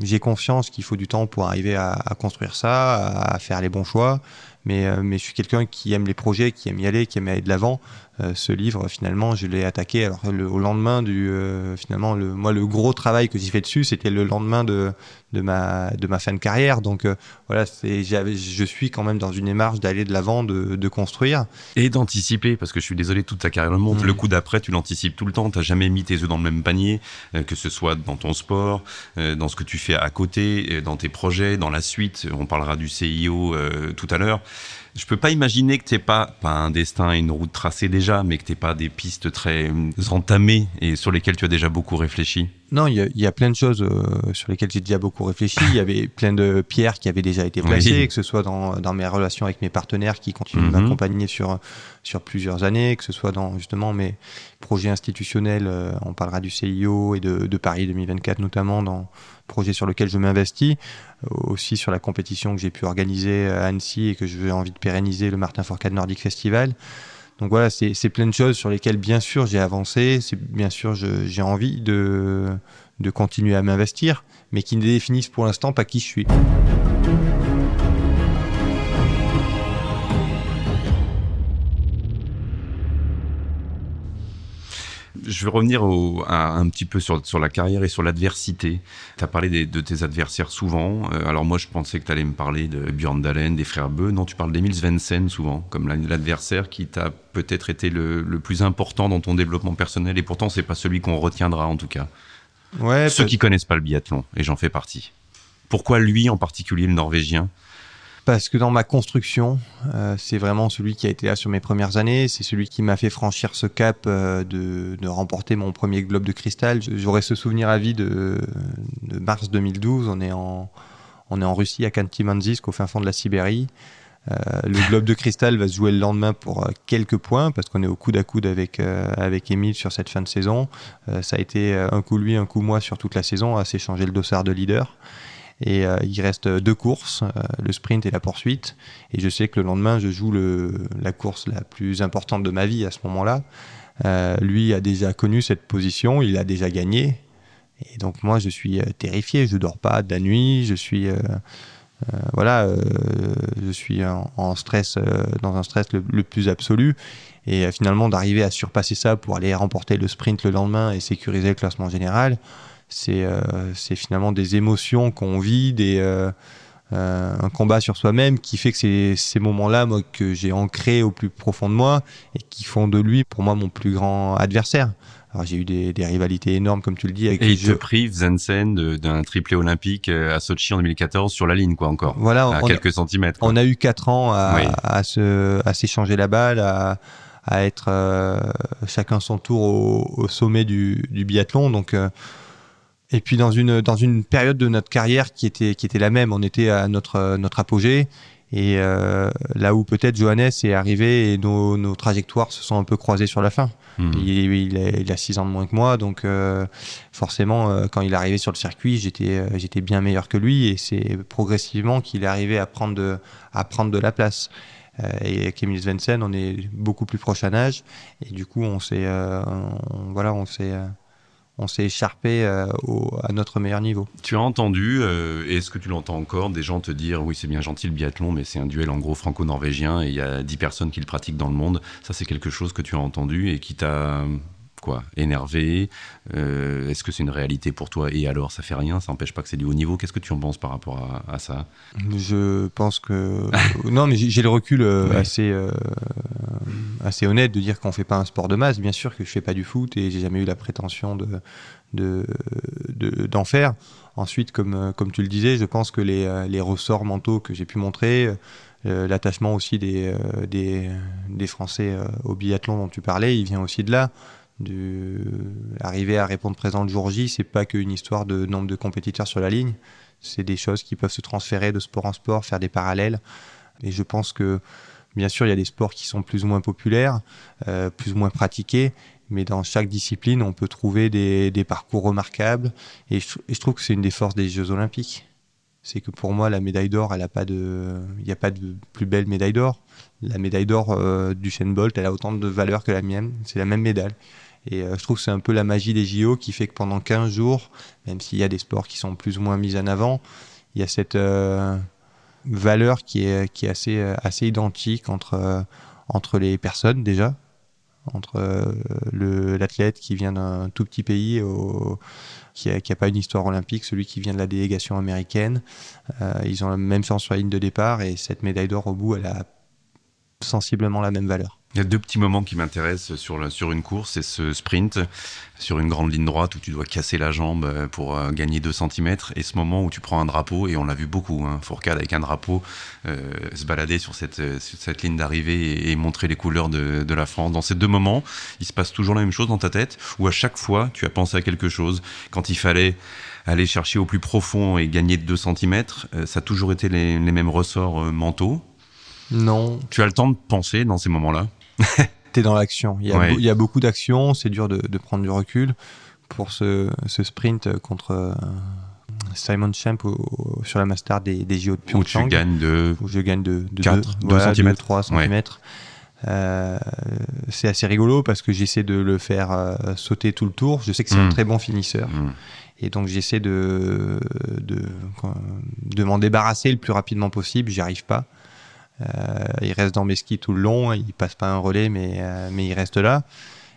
j'ai confiance qu'il faut du temps pour arriver à, à, construire ça, à faire les bons choix, mais, euh, mais je suis quelqu'un qui aime les projets, qui aime y aller, qui aime aller de l'avant. Euh, ce livre, finalement, je l'ai attaqué alors, au lendemain du. Euh, finalement, le, moi, le gros travail que j'ai fait dessus, c'était le lendemain de, de, ma, de ma fin de carrière. Donc, voilà, c'est, je suis quand même dans une démarche d'aller de l'avant, de, de construire. Et d'anticiper, parce que je suis désolé, toute ta carrière le montre. Mmh. Le coup d'après, tu l'anticipes tout le temps. Tu n'as jamais mis tes œufs dans le même panier, que ce soit dans ton sport, dans ce que tu fais à côté, dans tes projets, dans la suite. On parlera du CIO tout à l'heure je peux pas imaginer que t'aies pas, pas un destin et une route tracée déjà, mais que t'aies pas des pistes très euh, entamées et sur lesquelles tu as déjà beaucoup réfléchi. Non, il y, a, plein de choses euh, sur lesquelles j'ai déjà beaucoup réfléchi. Il y avait plein de pierres qui avaient déjà été placées, que ce soit dans, dans, mes relations avec mes partenaires qui continuent de mhm. m'accompagner sur, sur plusieurs années, que ce soit dans justement mes projets institutionnels, euh, on parlera du CIO et de, de Paris 2024 notamment, dans projet sur lequel je m'investis, aussi sur la compétition que j'ai pu organiser à Annecy et que j'ai envie de pérenniser, le Martin Fourcade Nordic Festival. Donc voilà, c'est plein de choses sur lesquelles bien sûr j'ai avancé, bien sûr j'ai envie de, de continuer à m'investir, mais qui ne définissent pour l'instant pas qui je suis. Je vais revenir un petit peu sur, la carrière et sur l'adversité. Tu as parlé de tes adversaires souvent. Euh, alors moi, je pensais que tu allais me parler de Björn Dalen, des frères Beu. Non, tu parles d'Emile Svensson souvent, comme l'adversaire qui t'a peut-être été le, plus important dans ton développement personnel. Et pourtant, c'est pas celui qu'on retiendra en tout cas. Ouais, Ceux qui connaissent pas le biathlon, et j'en fais partie Pourquoi lui en particulier, le Norvégien? Parce que dans ma construction, euh, c'est vraiment celui qui a été là sur mes premières années. C'est celui qui m'a fait franchir ce cap euh, de, de, remporter mon premier globe de cristal. J'aurai ce souvenir à vie de, de, mars 2012. On est en, on est en Russie à Kanty-Manzisk, au fin fond de la Sibérie. Euh, le globe de cristal va se jouer le lendemain pour quelques points parce qu'on est au coude à coude avec avec Emile sur cette fin de saison. ça a été un coup lui, un coup moi sur toute la saison à s'échanger le dossard de leader. Et euh, il reste deux courses, euh, le sprint et la poursuite. Et je sais que le lendemain, je joue la course la plus importante de ma vie à ce moment-là. Euh, lui a déjà connu cette position, il a déjà gagné. Et donc moi, je suis terrifié. Je dors pas de la nuit. Je suis voilà, je suis en, stress, dans un stress le, plus absolu. Et finalement, d'arriver à surpasser ça pour aller remporter le sprint le lendemain et sécuriser le classement général, c'est finalement des émotions qu'on vit, des, euh, euh, un combat sur soi-même qui fait que c'est ces moments-là moi, que j'ai ancré au plus profond de moi et qui font de lui pour moi mon plus grand adversaire. Alors j'ai eu des, des, rivalités énormes comme tu le dis. Avec et il te prive Zensen d'un triplé olympique à Sochi en 2014 sur la ligne quoi encore. Voilà, à quelques centimètres. On a eu quatre ans à, à se à s'échanger la balle, à, à être chacun son tour au, au sommet du, du biathlon. Donc et puis dans une dans une période de notre carrière qui était qui était la même, on était à notre notre apogée et euh, là où peut-être Johannes est arrivé et nos, nos trajectoires se sont un peu croisées sur la fin. Hmm. Il, il, a, il, a, six ans de moins que moi, donc euh, forcément euh, quand il est arrivé sur le circuit, j'étais j'étais bien meilleur que lui et c'est progressivement qu'il est arrivé à prendre de à prendre de la place. Et avec Emile Svensson, on est beaucoup plus proche en âge et du coup on s'est voilà on s'est on s'est écharpé euh, à notre meilleur niveau. Tu as entendu, euh, est-ce que tu l'entends encore, des gens te dire oui c'est bien gentil le biathlon, mais c'est un duel en gros franco-norvégien et il y a 10 personnes qui le pratiquent dans le monde. Ça c'est quelque chose que tu as entendu et qui t'a quoi Énervé euh, Est-ce que c'est une réalité pour toi Et alors, ça fait rien Ça n'empêche pas que c'est du haut niveau? Qu'est-ce que tu en penses par rapport à, ça? Je pense que non, mais j'ai le recul euh, assez euh, assez honnête de dire qu'on fait pas un sport de masse. Bien sûr que je fais pas du foot et j'ai jamais eu la prétention de d'en de, faire. Ensuite, comme comme tu le disais, je pense que les, les ressorts mentaux que j'ai pu montrer. L'attachement aussi des, des, des Français au biathlon dont tu parlais, il vient aussi de là de arriver à répondre présent le jour J, c'est pas qu'une histoire de nombre de compétiteurs sur la ligne, c'est des choses qui peuvent se transférer de sport en sport, faire des parallèles. Et je pense que, bien sûr, il y a des sports qui sont plus ou moins populaires, euh, plus ou moins pratiqués, mais dans chaque discipline, on peut trouver des, parcours remarquables. Et je, trouve que c'est une des forces des Jeux Olympiques. C'est que pour moi, la médaille d'or, il n'y a pas de plus belle médaille d'or. La médaille d'or euh, du Shane Bolt, elle a autant de valeur que la mienne. C'est la même médaille. Et euh, je trouve que c'est un peu la magie des JO qui fait que pendant 15 jours, même s'il y a des sports qui sont plus ou moins mis en avant, il y a cette euh, valeur qui est, euh, assez identique entre, entre les personnes déjà, entre l'athlète qui vient d'un tout petit pays qui n'a pas une histoire olympique, celui qui vient de la délégation américaine. Ils ont la même chance sur la ligne de départ et cette médaille d'or au bout, elle a sensiblement la même valeur. Il y a deux petits moments qui m'intéressent sur, sur une course, c'est ce sprint sur une grande ligne droite où tu dois casser la jambe euh, pour euh, gagner 2 cm et ce moment où tu prends un drapeau, et on l'a vu beaucoup, hein, Fourcade avec un drapeau euh, se balader sur cette, sur cette ligne d'arrivée et, et, montrer les couleurs de, de, la France. Dans ces deux moments, il se passe toujours la même chose dans ta tête ou à chaque fois tu as pensé à quelque chose quand il fallait aller chercher au plus profond et gagner 2 cm, ça a toujours été les, les mêmes ressorts mentaux? Non. Tu as le temps de penser dans ces moments-là? T'es dans l'action. Il, ouais. il, y a beaucoup d'action, c'est dur de, de, prendre du recul. Pour ce, ce sprint contre euh, Simon Champ au, sur la Master des, des JO de Pyeongchang. Où tu gagnes de, où je gagne de, de 4, 2, 2 cm. 3 cm. Euh, c'est assez rigolo parce que j'essaie de le faire euh, sauter tout le tour. Je sais que c'est mmh. un très bon finisseur. Mmh. Et donc j'essaie de, de, de m'en débarrasser le plus rapidement possible. J'y arrive pas. Euh, il reste dans mes skis tout le long, il passe pas un relais, mais, euh, mais il reste là.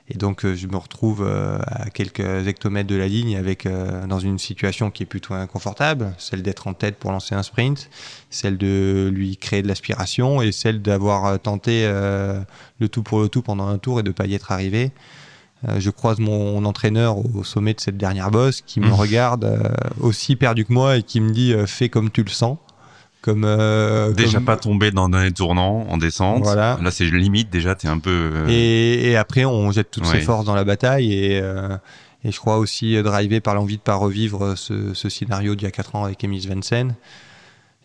Et donc euh, je me retrouve à quelques hectomètres de la ligne avec dans une situation qui est plutôt inconfortable, celle d'être en tête pour lancer un sprint, celle de lui créer de l'aspiration et celle d'avoir tenté le tout pour le tout pendant un tour et de pas y être arrivé. Je croise mon, entraîneur au, sommet de cette dernière bosse qui me Mmh. regarde aussi perdu que moi et qui me dit fais comme tu le sens. Comme, euh, Déjà comme- pas tomber dans un tournant en descente. Voilà. Là, c'est limite. Déjà, t'es un peu. euh, Et, et après, on jette toutes Ouais. ses forces dans la bataille. Et, euh, et je crois aussi drivé par l'envie de pas revivre ce, ce scénario d'il y a 4 ans avec Emile Svensson.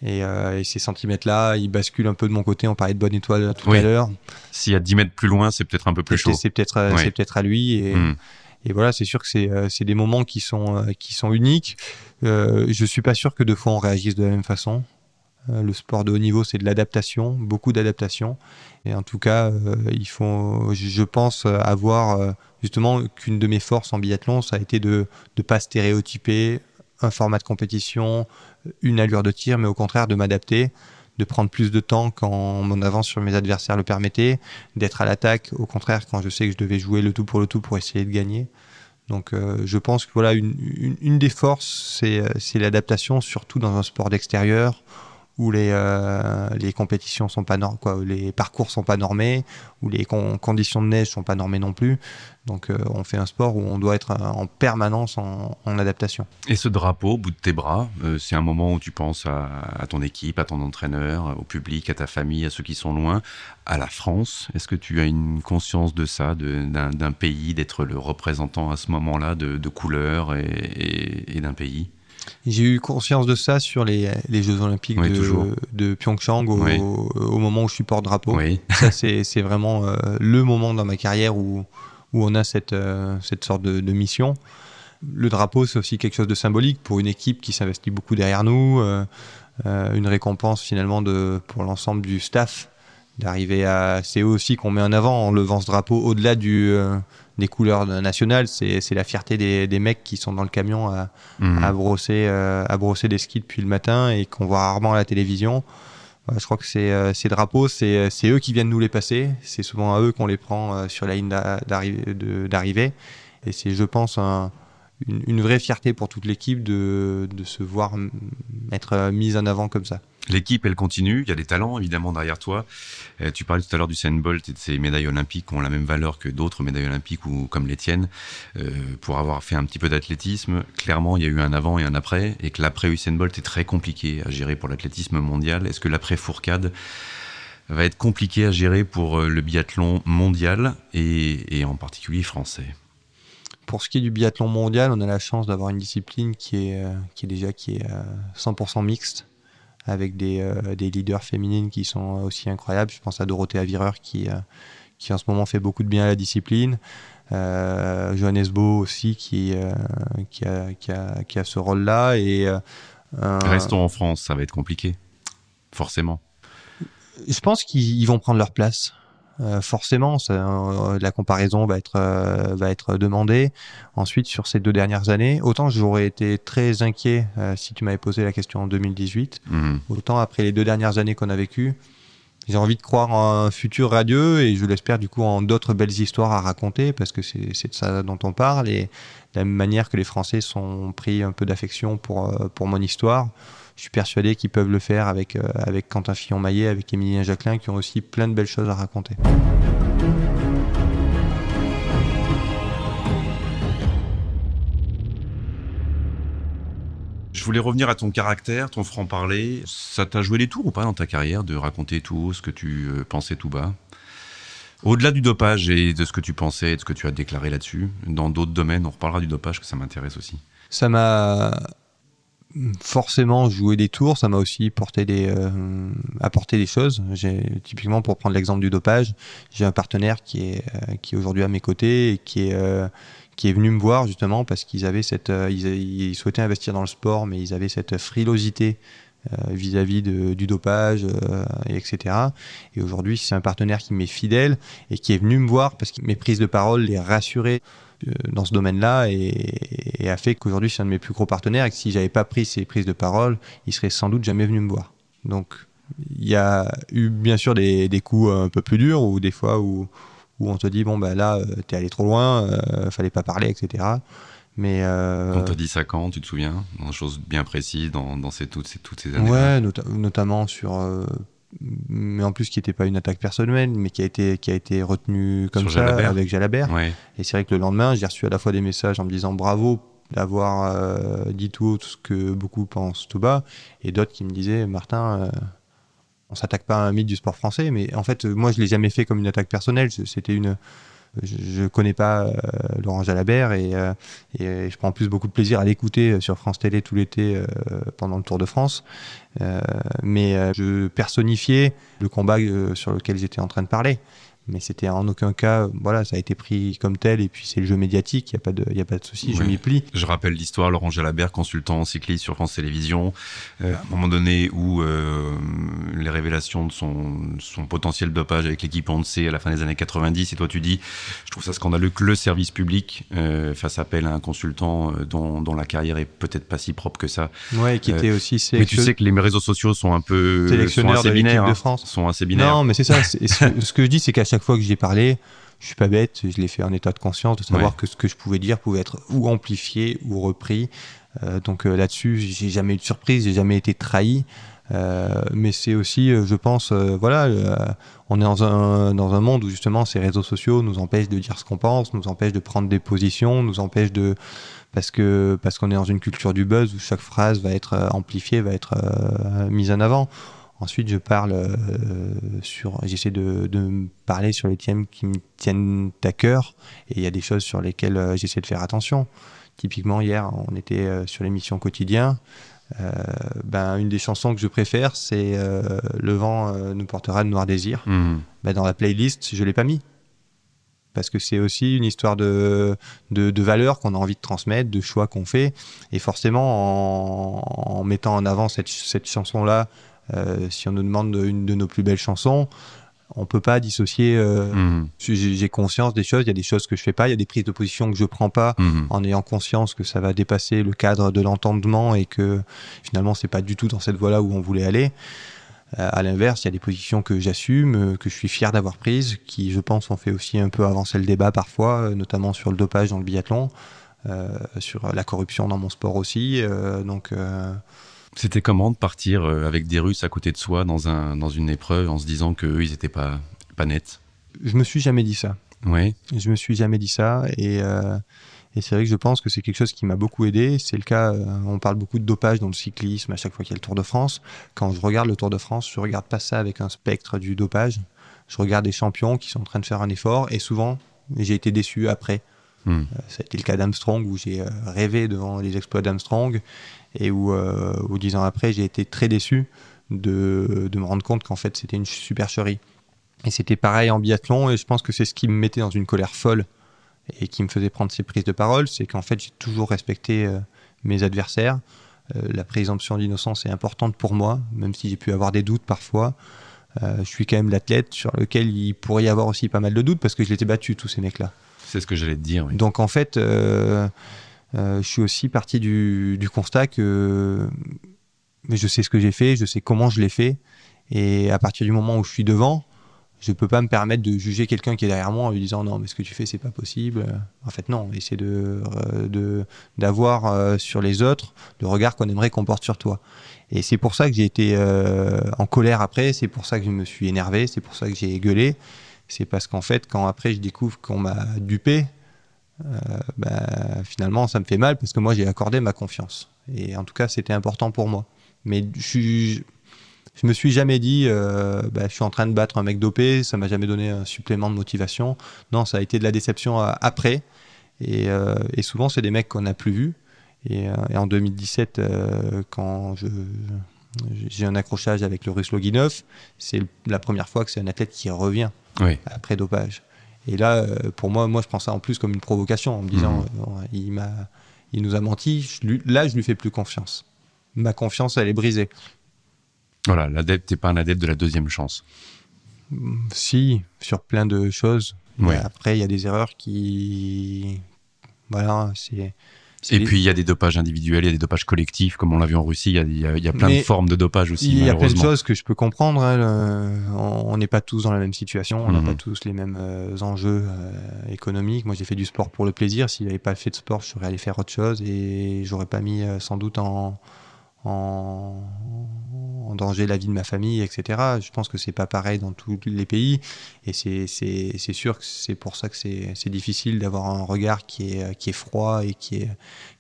Et, euh, et ces centimètres-là, ils basculent un peu de mon côté. On parlait de bonne étoile tout Oui. à l'heure. S'il y a 10 mètres plus loin, c'est peut-être un peu plus chaud. C'est peut-être c'est peut-être à lui. Et, Hmm. et voilà, c'est sûr que c'est des moments qui sont, qui sont uniques. Euh, je suis pas sûr que deux fois on réagisse de la même façon. Euh, le sport de haut niveau, c'est de l'adaptation, beaucoup d'adaptation. Et en tout cas, euh, je pense avoir euh, justement qu'une de mes forces en biathlon, ça a été de ne pas stéréotyper un format de compétition, une allure de tir, mais au contraire de m'adapter, de prendre plus de temps quand mon avance sur mes adversaires le permettait, d'être à l'attaque, au contraire quand je sais que je devais jouer le tout pour le tout pour essayer de gagner. Donc je pense que voilà une, des forces, c'est l'adaptation, surtout dans un sport d'extérieur où les, euh, les compétitions sont pas nor- quoi, où les parcours sont pas normés, où les con- conditions de neige sont pas normées non plus. Donc euh, on fait un sport où on doit être euh, en permanence en, adaptation. Et ce drapeau au bout de tes bras, c'est un moment où tu penses à, ton équipe, à ton entraîneur, au public, à ta famille, à ceux qui sont loin, à la France. Est-ce que tu as une conscience de ça, d'un pays, d'être le représentant à ce moment-là de, couleurs et d'un pays? J'ai eu conscience de ça sur les, les Jeux Olympiques Oui, de, de Pyeongchang au, Oui. au moment où je suis porte-drapeau. Oui. Ça, c'est vraiment euh, le moment dans ma carrière où, où on a cette, euh, cette sorte de, de mission. Le drapeau, c'est aussi quelque chose de symbolique pour une équipe qui s'investit beaucoup derrière nous, euh, une récompense finalement de, pour l'ensemble du staff d'arriver à. C'est eux aussi qu'on met en avant en levant ce drapeau au-delà du, des couleurs nationales. C'est la fierté des, des mecs qui sont dans le camion à, à brosser, euh, à brosser des skis depuis le matin et qu'on voit rarement à la télévision. Voilà, je crois que c'est, euh, ces drapeaux, c'est, eux qui viennent nous les passer. C'est souvent à eux qu'on les prend euh, sur la ligne d'arrivée. Et c'est, je pense, un- une, une vraie fierté pour toute l'équipe de, de se voir être euh, mise en avant comme ça. L'équipe, elle continue. Il y a des talents, évidemment, derrière toi. Euh, tu parlais tout à l'heure du Usain Bolt et de ces médailles olympiques qui ont la même valeur que d'autres médailles olympiques ou comme les tiennes. Euh, pour avoir fait un petit peu d'athlétisme, clairement, il y a eu un avant et un après. Et que l'après Usain Bolt est très compliqué à gérer pour l'athlétisme mondial. Est-ce que l'après Fourcade va être compliqué à gérer pour euh, le biathlon mondial et, en particulier français? Pour ce qui est du biathlon mondial, on a la chance d'avoir une discipline qui est, qui est déjà qui est euh, 100% mixte, avec des, euh, des leaders féminines qui sont aussi incroyables. Je pense à Dorothée Vireur qui, euh, qui en ce moment fait beaucoup de bien à la discipline. Euh, Johannes Beau aussi qui, euh, qui, a, qui, a, qui a ce rôle-là. Et, Restons en France, ça va être compliqué. Forcément. je pense qu'ils ils vont prendre leur place. Euh, forcément, ça, euh, la comparaison va être euh, va être demandée. Ensuite, sur ces deux dernières années, autant j'aurais été très inquiet si tu m'avais posé la question en 2018, Mhm. autant après les deux dernières années qu'on a vécues, j'ai envie de croire en un futur radieux et je l'espère du coup en d'autres belles histoires à raconter parce que c'est de ça dont on parle et de la même manière que les Français sont pris un peu d'affection pour pour mon histoire. Je suis persuadé qu'ils peuvent le faire avec, euh, avec Quentin Fillon-Maillet, avec Émilien Jacquelin, qui ont aussi plein de belles choses à raconter. Je voulais revenir à ton caractère, ton franc-parler. Ça t'a joué des tours ou pas dans ta carrière de raconter tout haut ce que tu euh, pensais tout bas? Au-delà du dopage et de ce que tu pensais et de ce que tu as déclaré là-dessus, dans d'autres domaines, on reparlera du dopage que ça m'intéresse aussi. Ça m'a forcément joué des tours, ça m'a aussi euh, apporté des choses. Typiquement, pour prendre l'exemple du dopage, j'ai un partenaire qui est, euh, qui est aujourd'hui à mes côtés et qui est, euh, qui est venu me voir justement parce qu'ils avaient cette, ils, souhaitaient investir dans le sport, mais ils avaient cette frilosité vis-à-vis du dopage, et etc. Et aujourd'hui, c'est un partenaire qui m'est fidèle et qui est venu me voir parce que mes prises de parole les rassuraient dans ce domaine-là et, et a fait qu'aujourd'hui, c'est un de mes plus gros partenaires et que si j'avais pas pris ces prises de parole, il serait sans doute jamais venu me voir. Donc, il y a eu bien sûr des, des coups un peu plus durs ou des fois où, où on te dit bon bah là euh, t'es allé trop loin, euh, fallait pas parler, etc. Mais euh, On t'a dit ça quand, tu te souviens Dans des choses bien précises, dans, dans ces, toutes, ces, toutes ces années ouais, nota- notamment sur euh, mais en plus qui n'était pas une attaque personnelle, mais qui a été, qui a été retenue comme Sur ça Jalabert. avec Jalabert. Ouais. Et c'est vrai que le lendemain, j'ai reçu à la fois des messages en me disant bravo d'avoir euh, dit tout haut tout ce que beaucoup pensent tout bas, et d'autres qui me disaient Martin, euh, on s'attaque pas à un mythe du sport français, mais en fait, moi, je l'ai jamais fait comme une attaque personnelle. C'était une, je, je connais pas euh, Laurent Jalabert et, euh, je prends en plus beaucoup de plaisir à l'écouter euh, sur France Télé tout l'été pendant le Tour de France. Mais je personnifiais le combat sur lequel j'étais en train de parler. Mais c'était en aucun cas, voilà, ça a été pris comme tel et puis c'est le jeu médiatique, il n'y a pas de, y a pas de souci, je m'y plie. Je rappelle l'histoire, Laurent Jalabert, consultant cycliste sur France Télévisions, euh, à un moment donné où euh, les révélations de son, son potentiel dopage avec l'équipe Once à la fin des années 90, et toi tu dis, je trouve ça scandaleux que le service public euh, fasse appel à un consultant dont, dont la carrière est peut-être pas si propre que ça. Ouais, et qui était aussi Mais tu sélection- sais que les réseaux sociaux sont un peu sont sélectionneur assez de binaires, de hein. France. sont assez binaires. Non, mais c'est ça. c'est- ce, que- ce que je dis, c'est qu'à chaque fois que j'y ai parlé, je suis pas bête, je l'ai fait en état de conscience, de savoir Ouais. que ce que je pouvais dire pouvait être ou amplifié ou repris. Euh, donc euh, là-dessus, j'ai jamais eu de surprise, j'ai jamais été trahi. Euh, mais c'est aussi, je pense, voilà, on est dans un, dans un monde où justement ces réseaux sociaux nous empêchent de dire ce qu'on pense, nous empêchent de prendre des positions, nous empêchent de parce que parce qu'on est dans une culture du buzz où chaque phrase va être amplifiée, va être mise en avant. Ensuite, je parle euh, sur, j'essaie de, parler sur les thèmes qui me tiennent à cœur, et il y a des choses sur lesquelles euh, j'essaie de faire attention. Typiquement, hier, on était euh, sur l'émission quotidien. Ben, une des chansons que je préfère, c'est Le vent nous portera de noir désir. Mhm. Ben, dans la playlist, je l'ai pas mis. Parce que c'est aussi une histoire de, de, de valeurs qu'on a envie de transmettre, de choix qu'on fait. Et forcément, en, en mettant en avant cette, cette chanson-là, si on nous demande une de nos plus belles chansons, on peut pas dissocier. euh, Mhm. J'ai conscience des choses, il y a des choses que je fais pas, il y a des prises de position que je prends pas Mhm. en ayant conscience que ça va dépasser le cadre de l'entendement et que finalement c'est pas du tout dans cette voie-là où on voulait aller. Euh, à l'inverse, il y a des positions que j'assume, euh, que je suis fier d'avoir prises, qui je pense ont fait aussi un peu avancer le débat parfois, euh, notamment sur le dopage dans le biathlon, euh, sur la corruption dans mon sport aussi. euh, donc euh, C'était comment de partir euh, avec des Russes à côté de soi dans, un, dans une épreuve en se disant qu'eux, ils étaient pas, pas nets? Je me suis jamais dit ça. Ouais. Je me suis jamais dit ça et, euh, et c'est vrai que je pense que c'est quelque chose qui m'a beaucoup aidé. C'est le cas, euh, on parle beaucoup de dopage dans le cyclisme à chaque fois qu'il y a le Tour de France. Quand je regarde le Tour de France, je regarde pas ça avec un spectre du dopage. Je regarde des champions qui sont en train de faire un effort et souvent j'ai été déçu après. Euh, Ça a été le cas d'Armstrong où j'ai rêvé devant les exploits d'Armstrong et où, euh, où dix ans après j'ai été très déçu de, de me rendre compte qu'en fait c'était une supercherie. Et c'était pareil en biathlon et je pense que c'est ce qui me mettait dans une colère folle et qui me faisait prendre ces prises de parole, c'est qu'en fait j'ai toujours respecté euh, mes adversaires. Euh, la présomption d'innocence est importante pour moi, même si j'ai pu avoir des doutes parfois. Euh, je suis quand même l'athlète sur lequel il pourrait y avoir aussi pas mal de doutes parce que je les ai battus tous ces mecs-là. C'est ce que j'allais te dire. oui. Donc en fait, je suis aussi parti du, constat que je sais ce que j'ai fait, je sais comment je l'ai fait, et à partir du moment où je suis devant, je peux pas me permettre de juger quelqu'un qui est derrière moi en lui disant non mais ce que tu fais c'est pas possible. En fait non, essayer de euh, d'avoir euh, sur les autres le regard qu'on aimerait qu'on porte sur toi. Et c'est pour ça que j'ai été euh, en colère après, c'est pour ça que je me suis énervé, c'est pour ça que j'ai gueulé. C'est parce qu'en fait, quand après je découvre qu'on m'a dupé, euh, bah, finalement ça me fait mal parce que moi j'ai accordé ma confiance. Et en tout cas, c'était important pour moi. Mais je, suis- je me suis jamais dit, euh, bah, je suis en train de battre un mec dopé, ça m'a jamais donné un supplément de motivation. Non, ça a été de la déception euh, après. Et, euh, et souvent, c'est des mecs qu'on n'a plus vus. Et, euh, et en 2017, euh, quand j'ai un accrochage avec le russe Loginov, c'est la première fois que c'est un athlète qui revient Oui. après dopage. Et là, euh, pour moi, moi, je prends ça en plus comme une provocation, en me disant, Mhm. euh, il m'a, il nous a menti. Je lui- là, je lui fais plus confiance. Ma confiance, elle est brisée. Voilà, l'adepte, t'es pas un adepte de la deuxième chance. Si, sur plein de choses. Ouais. Après, il y a des erreurs qui, voilà, c'est. Et puis, il y a des dopages individuels, il y a des dopages collectifs, comme on l'a vu en Russie. Il y a, il y a- il y a plein Mais de formes de dopage aussi, Il y a plein de choses que je peux comprendre. hein, le- on n'est pas tous dans la même situation, on n'a Mhm. pas tous les mêmes euh, enjeux euh, économiques. Moi, j'ai fait du sport pour le plaisir. S'il n'avait pas fait de sport, je serais allé faire autre chose et j'aurais pas mis euh, sans doute en, en, en danger la vie de ma famille, etc. Je pense que c'est pas pareil dans tous les pays, et c'est sûr que c'est pour ça que c'est difficile d'avoir un regard qui est qui est froid et qui est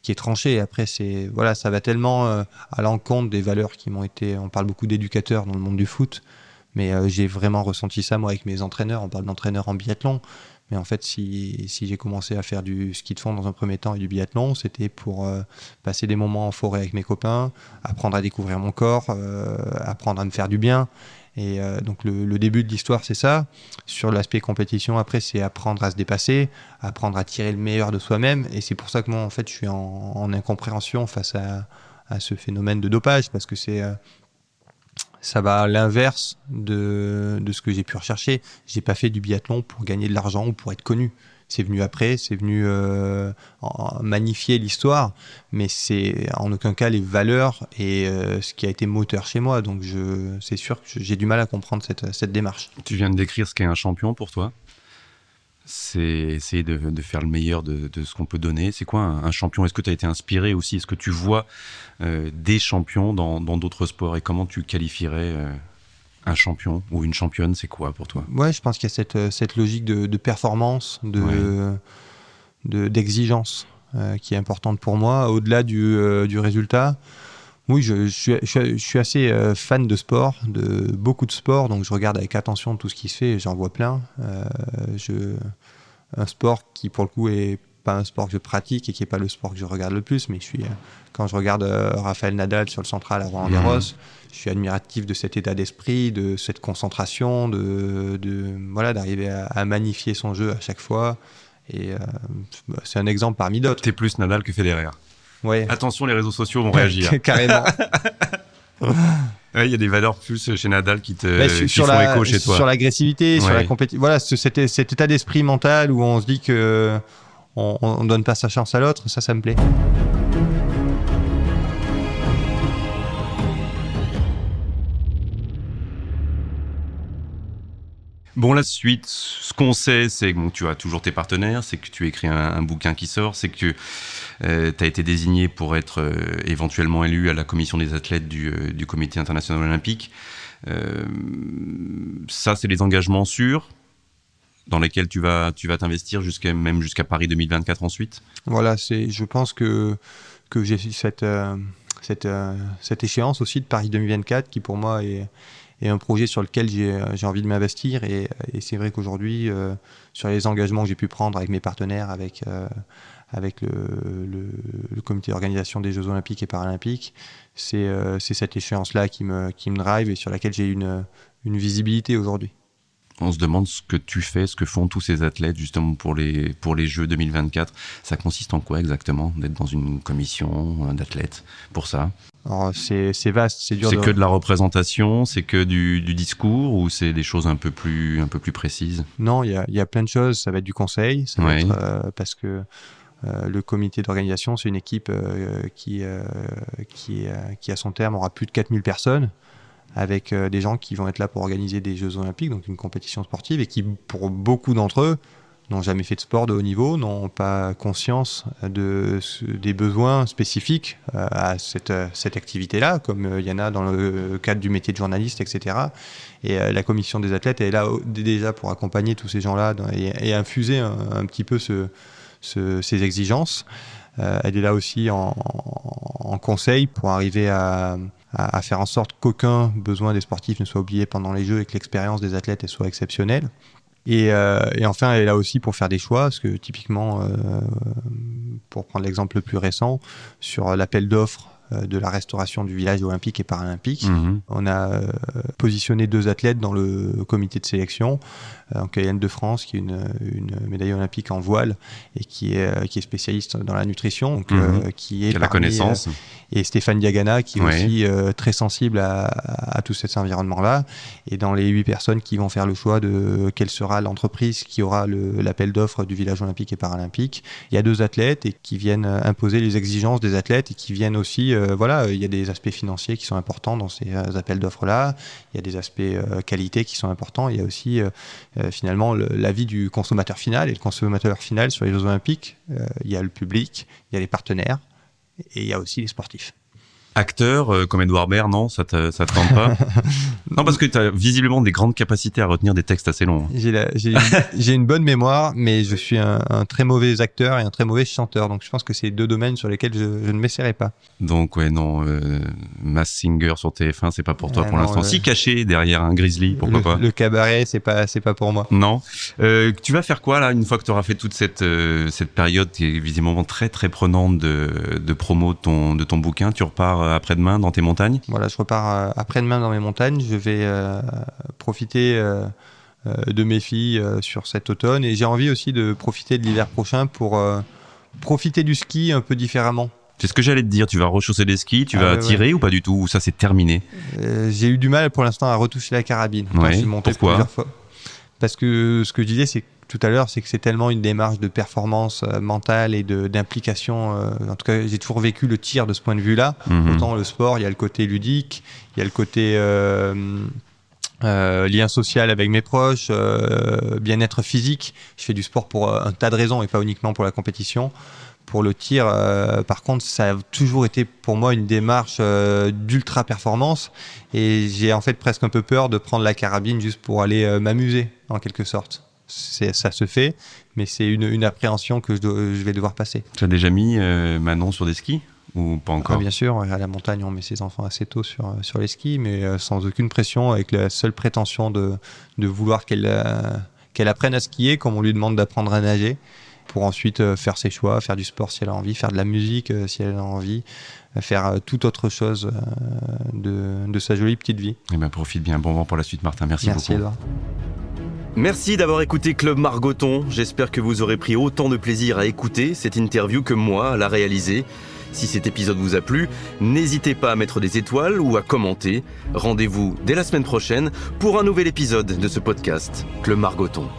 qui est tranché. Après, c'est voilà, ça va tellement euh, à l'encontre des valeurs qui m'ont été. On parle beaucoup d'éducateurs dans le monde du foot, mais euh, j'ai vraiment ressenti ça moi avec mes entraîneurs. On parle d'entraîneurs en biathlon. Mais en fait, si, si j'ai commencé à faire du ski de fond dans un premier temps et du biathlon, c'était pour euh, passer des moments en forêt avec mes copains, apprendre à découvrir mon corps, euh, apprendre à me faire du bien. Et euh, donc le, début de l'histoire, c'est ça. Sur l'aspect compétition, après, c'est apprendre à se dépasser, apprendre à tirer le meilleur de soi-même. Et c'est pour ça que moi, en fait, je suis en, en incompréhension face à, à, ce phénomène de dopage, parce que c'est ça va à l'inverse de, de, ce que j'ai pu rechercher. J'ai pas fait du biathlon pour gagner de l'argent ou pour être connu. C'est venu après, c'est venu euh, magnifier l'histoire, mais c'est en aucun cas les valeurs et euh, ce qui a été moteur chez moi. Donc c'est sûr que j'ai du mal à comprendre cette, cette démarche. Tu viens de décrire ce qu'est un champion pour toi c'est essayer de, de, faire le meilleur de, de ce qu'on peut donner. C'est quoi un, un champion? Est-ce que tu as été inspiré aussi? Est-ce que tu vois euh, des champions dans d'autres sports? Et comment tu qualifierais euh, un champion ou une championne? C'est quoi pour toi? Ouais, je pense qu'il y a cette, euh, cette logique de, de performance, ouais. d'exigence euh, qui est importante pour moi, au-delà du, du résultat. Oui, je, je, suis, je, suis, assez fan de sport, de beaucoup de sport, donc je regarde avec attention tout ce qui se fait, j'en vois plein. Euh, je, un sport qui, pour le coup, est pas un sport que je pratique et qui est pas le sport que je regarde le plus, mais je suis, quand je regarde euh, Raphaël Nadal sur le central à Roland Garros, mmh. je suis admiratif de cet état d'esprit, de cette concentration, de, de voilà, d'arriver à, à, magnifier son jeu à chaque fois. Et euh, c'est un exemple parmi d'autres. T'es plus Nadal que Federer. Ouais. Attention, les réseaux sociaux vont réagir. Carrément. Il y a des valeurs plus chez Nadal qui te bah, qui font la, écho chez toi. Sur l'agressivité, ouais. sur la compétition. Voilà, cet, cet état d'esprit mental où on se dit que on, on donne pas sa chance à l'autre, ça, ça me plaît. Bon, la suite, ce qu'on sait, c'est que bon, tu as toujours tes partenaires, c'est que tu écris un, un, bouquin qui sort, c'est que euh, tu as été désigné pour être euh, éventuellement élu à la commission des athlètes du, euh, du Comité international olympique. Ça, c'est des engagements sûrs dans lesquels tu vas tu vas t'investir jusqu'à même jusqu'à Paris 2024 ensuite? Voilà, c'est je pense que que j'ai cette cette cette échéance aussi de Paris 2024 qui pour moi est et un projet sur lequel j'ai envie de m'investir. Et, et c'est vrai qu'aujourd'hui, euh, sur les engagements que j'ai pu prendre avec mes partenaires, avec, euh, avec le, comité d'organisation des Jeux Olympiques et Paralympiques, c'est euh, cette échéance-là qui me, qui me drive et sur laquelle j'ai une, une visibilité aujourd'hui on se demande ce que tu fais, ce que font tous ces athlètes justement pour les, pour les Jeux 2024. Ça consiste en quoi exactement d'être dans une commission d'athlètes pour ça? C'est vaste, c'est dur. C'est de... que de la représentation, c'est que du, du, discours ou c'est des choses un peu plus, un peu plus précises? Non, il y a, y a, plein de choses. Ça va être du conseil, ça va être, euh, parce que euh, le comité d'organisation, c'est une équipe euh, qui, euh, qui, qui, à son terme, aura plus de 4000 personnes avec euh, des gens qui vont être là pour organiser des Jeux Olympiques, donc une compétition sportive, et qui, pour beaucoup d'entre eux, n'ont jamais fait de sport de haut niveau, n'ont pas conscience de, des besoins spécifiques euh, à cette, cette activité-là, comme euh, il y en a dans le cadre du métier de journaliste, etc. Et euh, la commission des athlètes est là déjà pour accompagner tous ces gens-là et, infuser un, petit peu ce, ce, ces exigences. Euh, elle est là aussi en conseil pour arriver à à, faire en sorte qu'aucun besoin des sportifs ne soit oublié pendant les Jeux et que l'expérience des athlètes soit exceptionnelle. Et, euh, et, enfin, elle est là aussi pour faire des choix, parce que typiquement, euh, pour prendre l'exemple le plus récent, sur l'appel d'offres de la restauration du village olympique et paralympique. Mmh. On a euh, positionné deux athlètes dans le comité de sélection. Euh, en Cayenne de France, qui est une, une, médaille olympique en voile et qui est, qui est spécialiste dans la nutrition, donc, mmh. qui est la connaissance. et Stéphane Diagana, qui est aussi très sensible à, à, tout cet environnement-là. Et dans les huit personnes qui vont faire le choix de quelle sera l'entreprise qui aura l'appel d'offres du village olympique et paralympique, il y a deux athlètes et qui viennent imposer les exigences des athlètes et qui viennent aussi euh, voilà, il y a des aspects financiers qui sont importants dans ces euh, appels d'offres-là. Il y a des aspects euh, qualité qui sont importants. Il y a aussi finalement l'avis du consommateur final. Et le consommateur final sur les Jeux Olympiques, il y a le public, il y a les partenaires et il y a aussi les sportifs. Acteur euh, comme Edouard Baird, non Ça te, ça te tente pas Non, parce que tu as visiblement des grandes capacités à retenir des textes assez longs. J'ai, la- j'ai, j'ai une bonne mémoire, mais je suis un, un très mauvais acteur et un très mauvais chanteur. Donc je pense que c'est deux domaines sur lesquels je, je ne m'essaierai pas. Donc ouais, non, euh, Mass Singer sur TF1, c'est pas pour toi Ah pour non, l'instant. Si caché derrière un grizzly, pourquoi le, pas le cabaret, c'est pas, c'est pas pour moi. Non. Euh, tu vas faire quoi là une fois que tu auras fait toute cette euh, cette période qui est visiblement très très prenante de, de promo de ton de ton bouquin? Tu repars après-demain dans tes montagnes? Voilà, je repars euh, après-demain dans mes montagnes. Je vais euh, profiter euh, euh, de mes filles euh, sur cet automne et j'ai envie aussi de profiter de l'hiver prochain pour euh, profiter du ski un peu différemment. C'est ce que j'allais te dire. Tu vas rechausser les skis, tu Ah vas ouais, tirer ou pas du tout Ou ça c'est terminé? Euh, j'ai eu du mal pour l'instant à retoucher la carabine. quand Ouais, je suis monté pourquoi? plusieurs fois. Parce que ce que je disais, c'est tout à l'heure, c'est que c'est tellement une démarche de performance euh, mentale et d'implication. euh, en tout cas, j'ai toujours vécu le tir de ce point de vue-là. Mhm. Autant le sport, il y a le côté ludique, il y a le côté euh, lien social avec mes proches, bien-être physique. Je fais du sport pour un tas de raisons et pas uniquement pour la compétition. Pour le tir, euh, par contre, ça a toujours été pour moi une démarche euh, d'ultra performance et j'ai en fait presque un peu peur de prendre la carabine juste pour aller euh, m'amuser en quelque sorte. Ça se fait, mais c'est une, une appréhension que je, dois- je vais devoir passer. Tu as déjà mis euh, Manon sur des skis ou pas Ah, encore bien sûr, à la montagne, on met ses enfants assez tôt sur, euh, sur les skis, mais euh, sans aucune pression, avec la seule prétention de, de vouloir qu'elle euh, qu'elle apprenne à skier, comme on lui demande d'apprendre à nager, pour ensuite faire ses choix, faire du sport si elle a envie, faire de la musique si elle a envie, faire toute autre chose de, de sa jolie petite vie. Eh ben profite bien. Bon vent pour la suite, Martin. Merci, Merci beaucoup. Edouard. Merci d'avoir écouté Club Margoton. J'espère que vous aurez pris autant de plaisir à écouter cette interview que moi à la réaliser. Si cet épisode vous a plu, n'hésitez pas à mettre des étoiles ou à commenter. Rendez-vous dès la semaine prochaine pour un nouvel épisode de ce podcast, Club Margoton.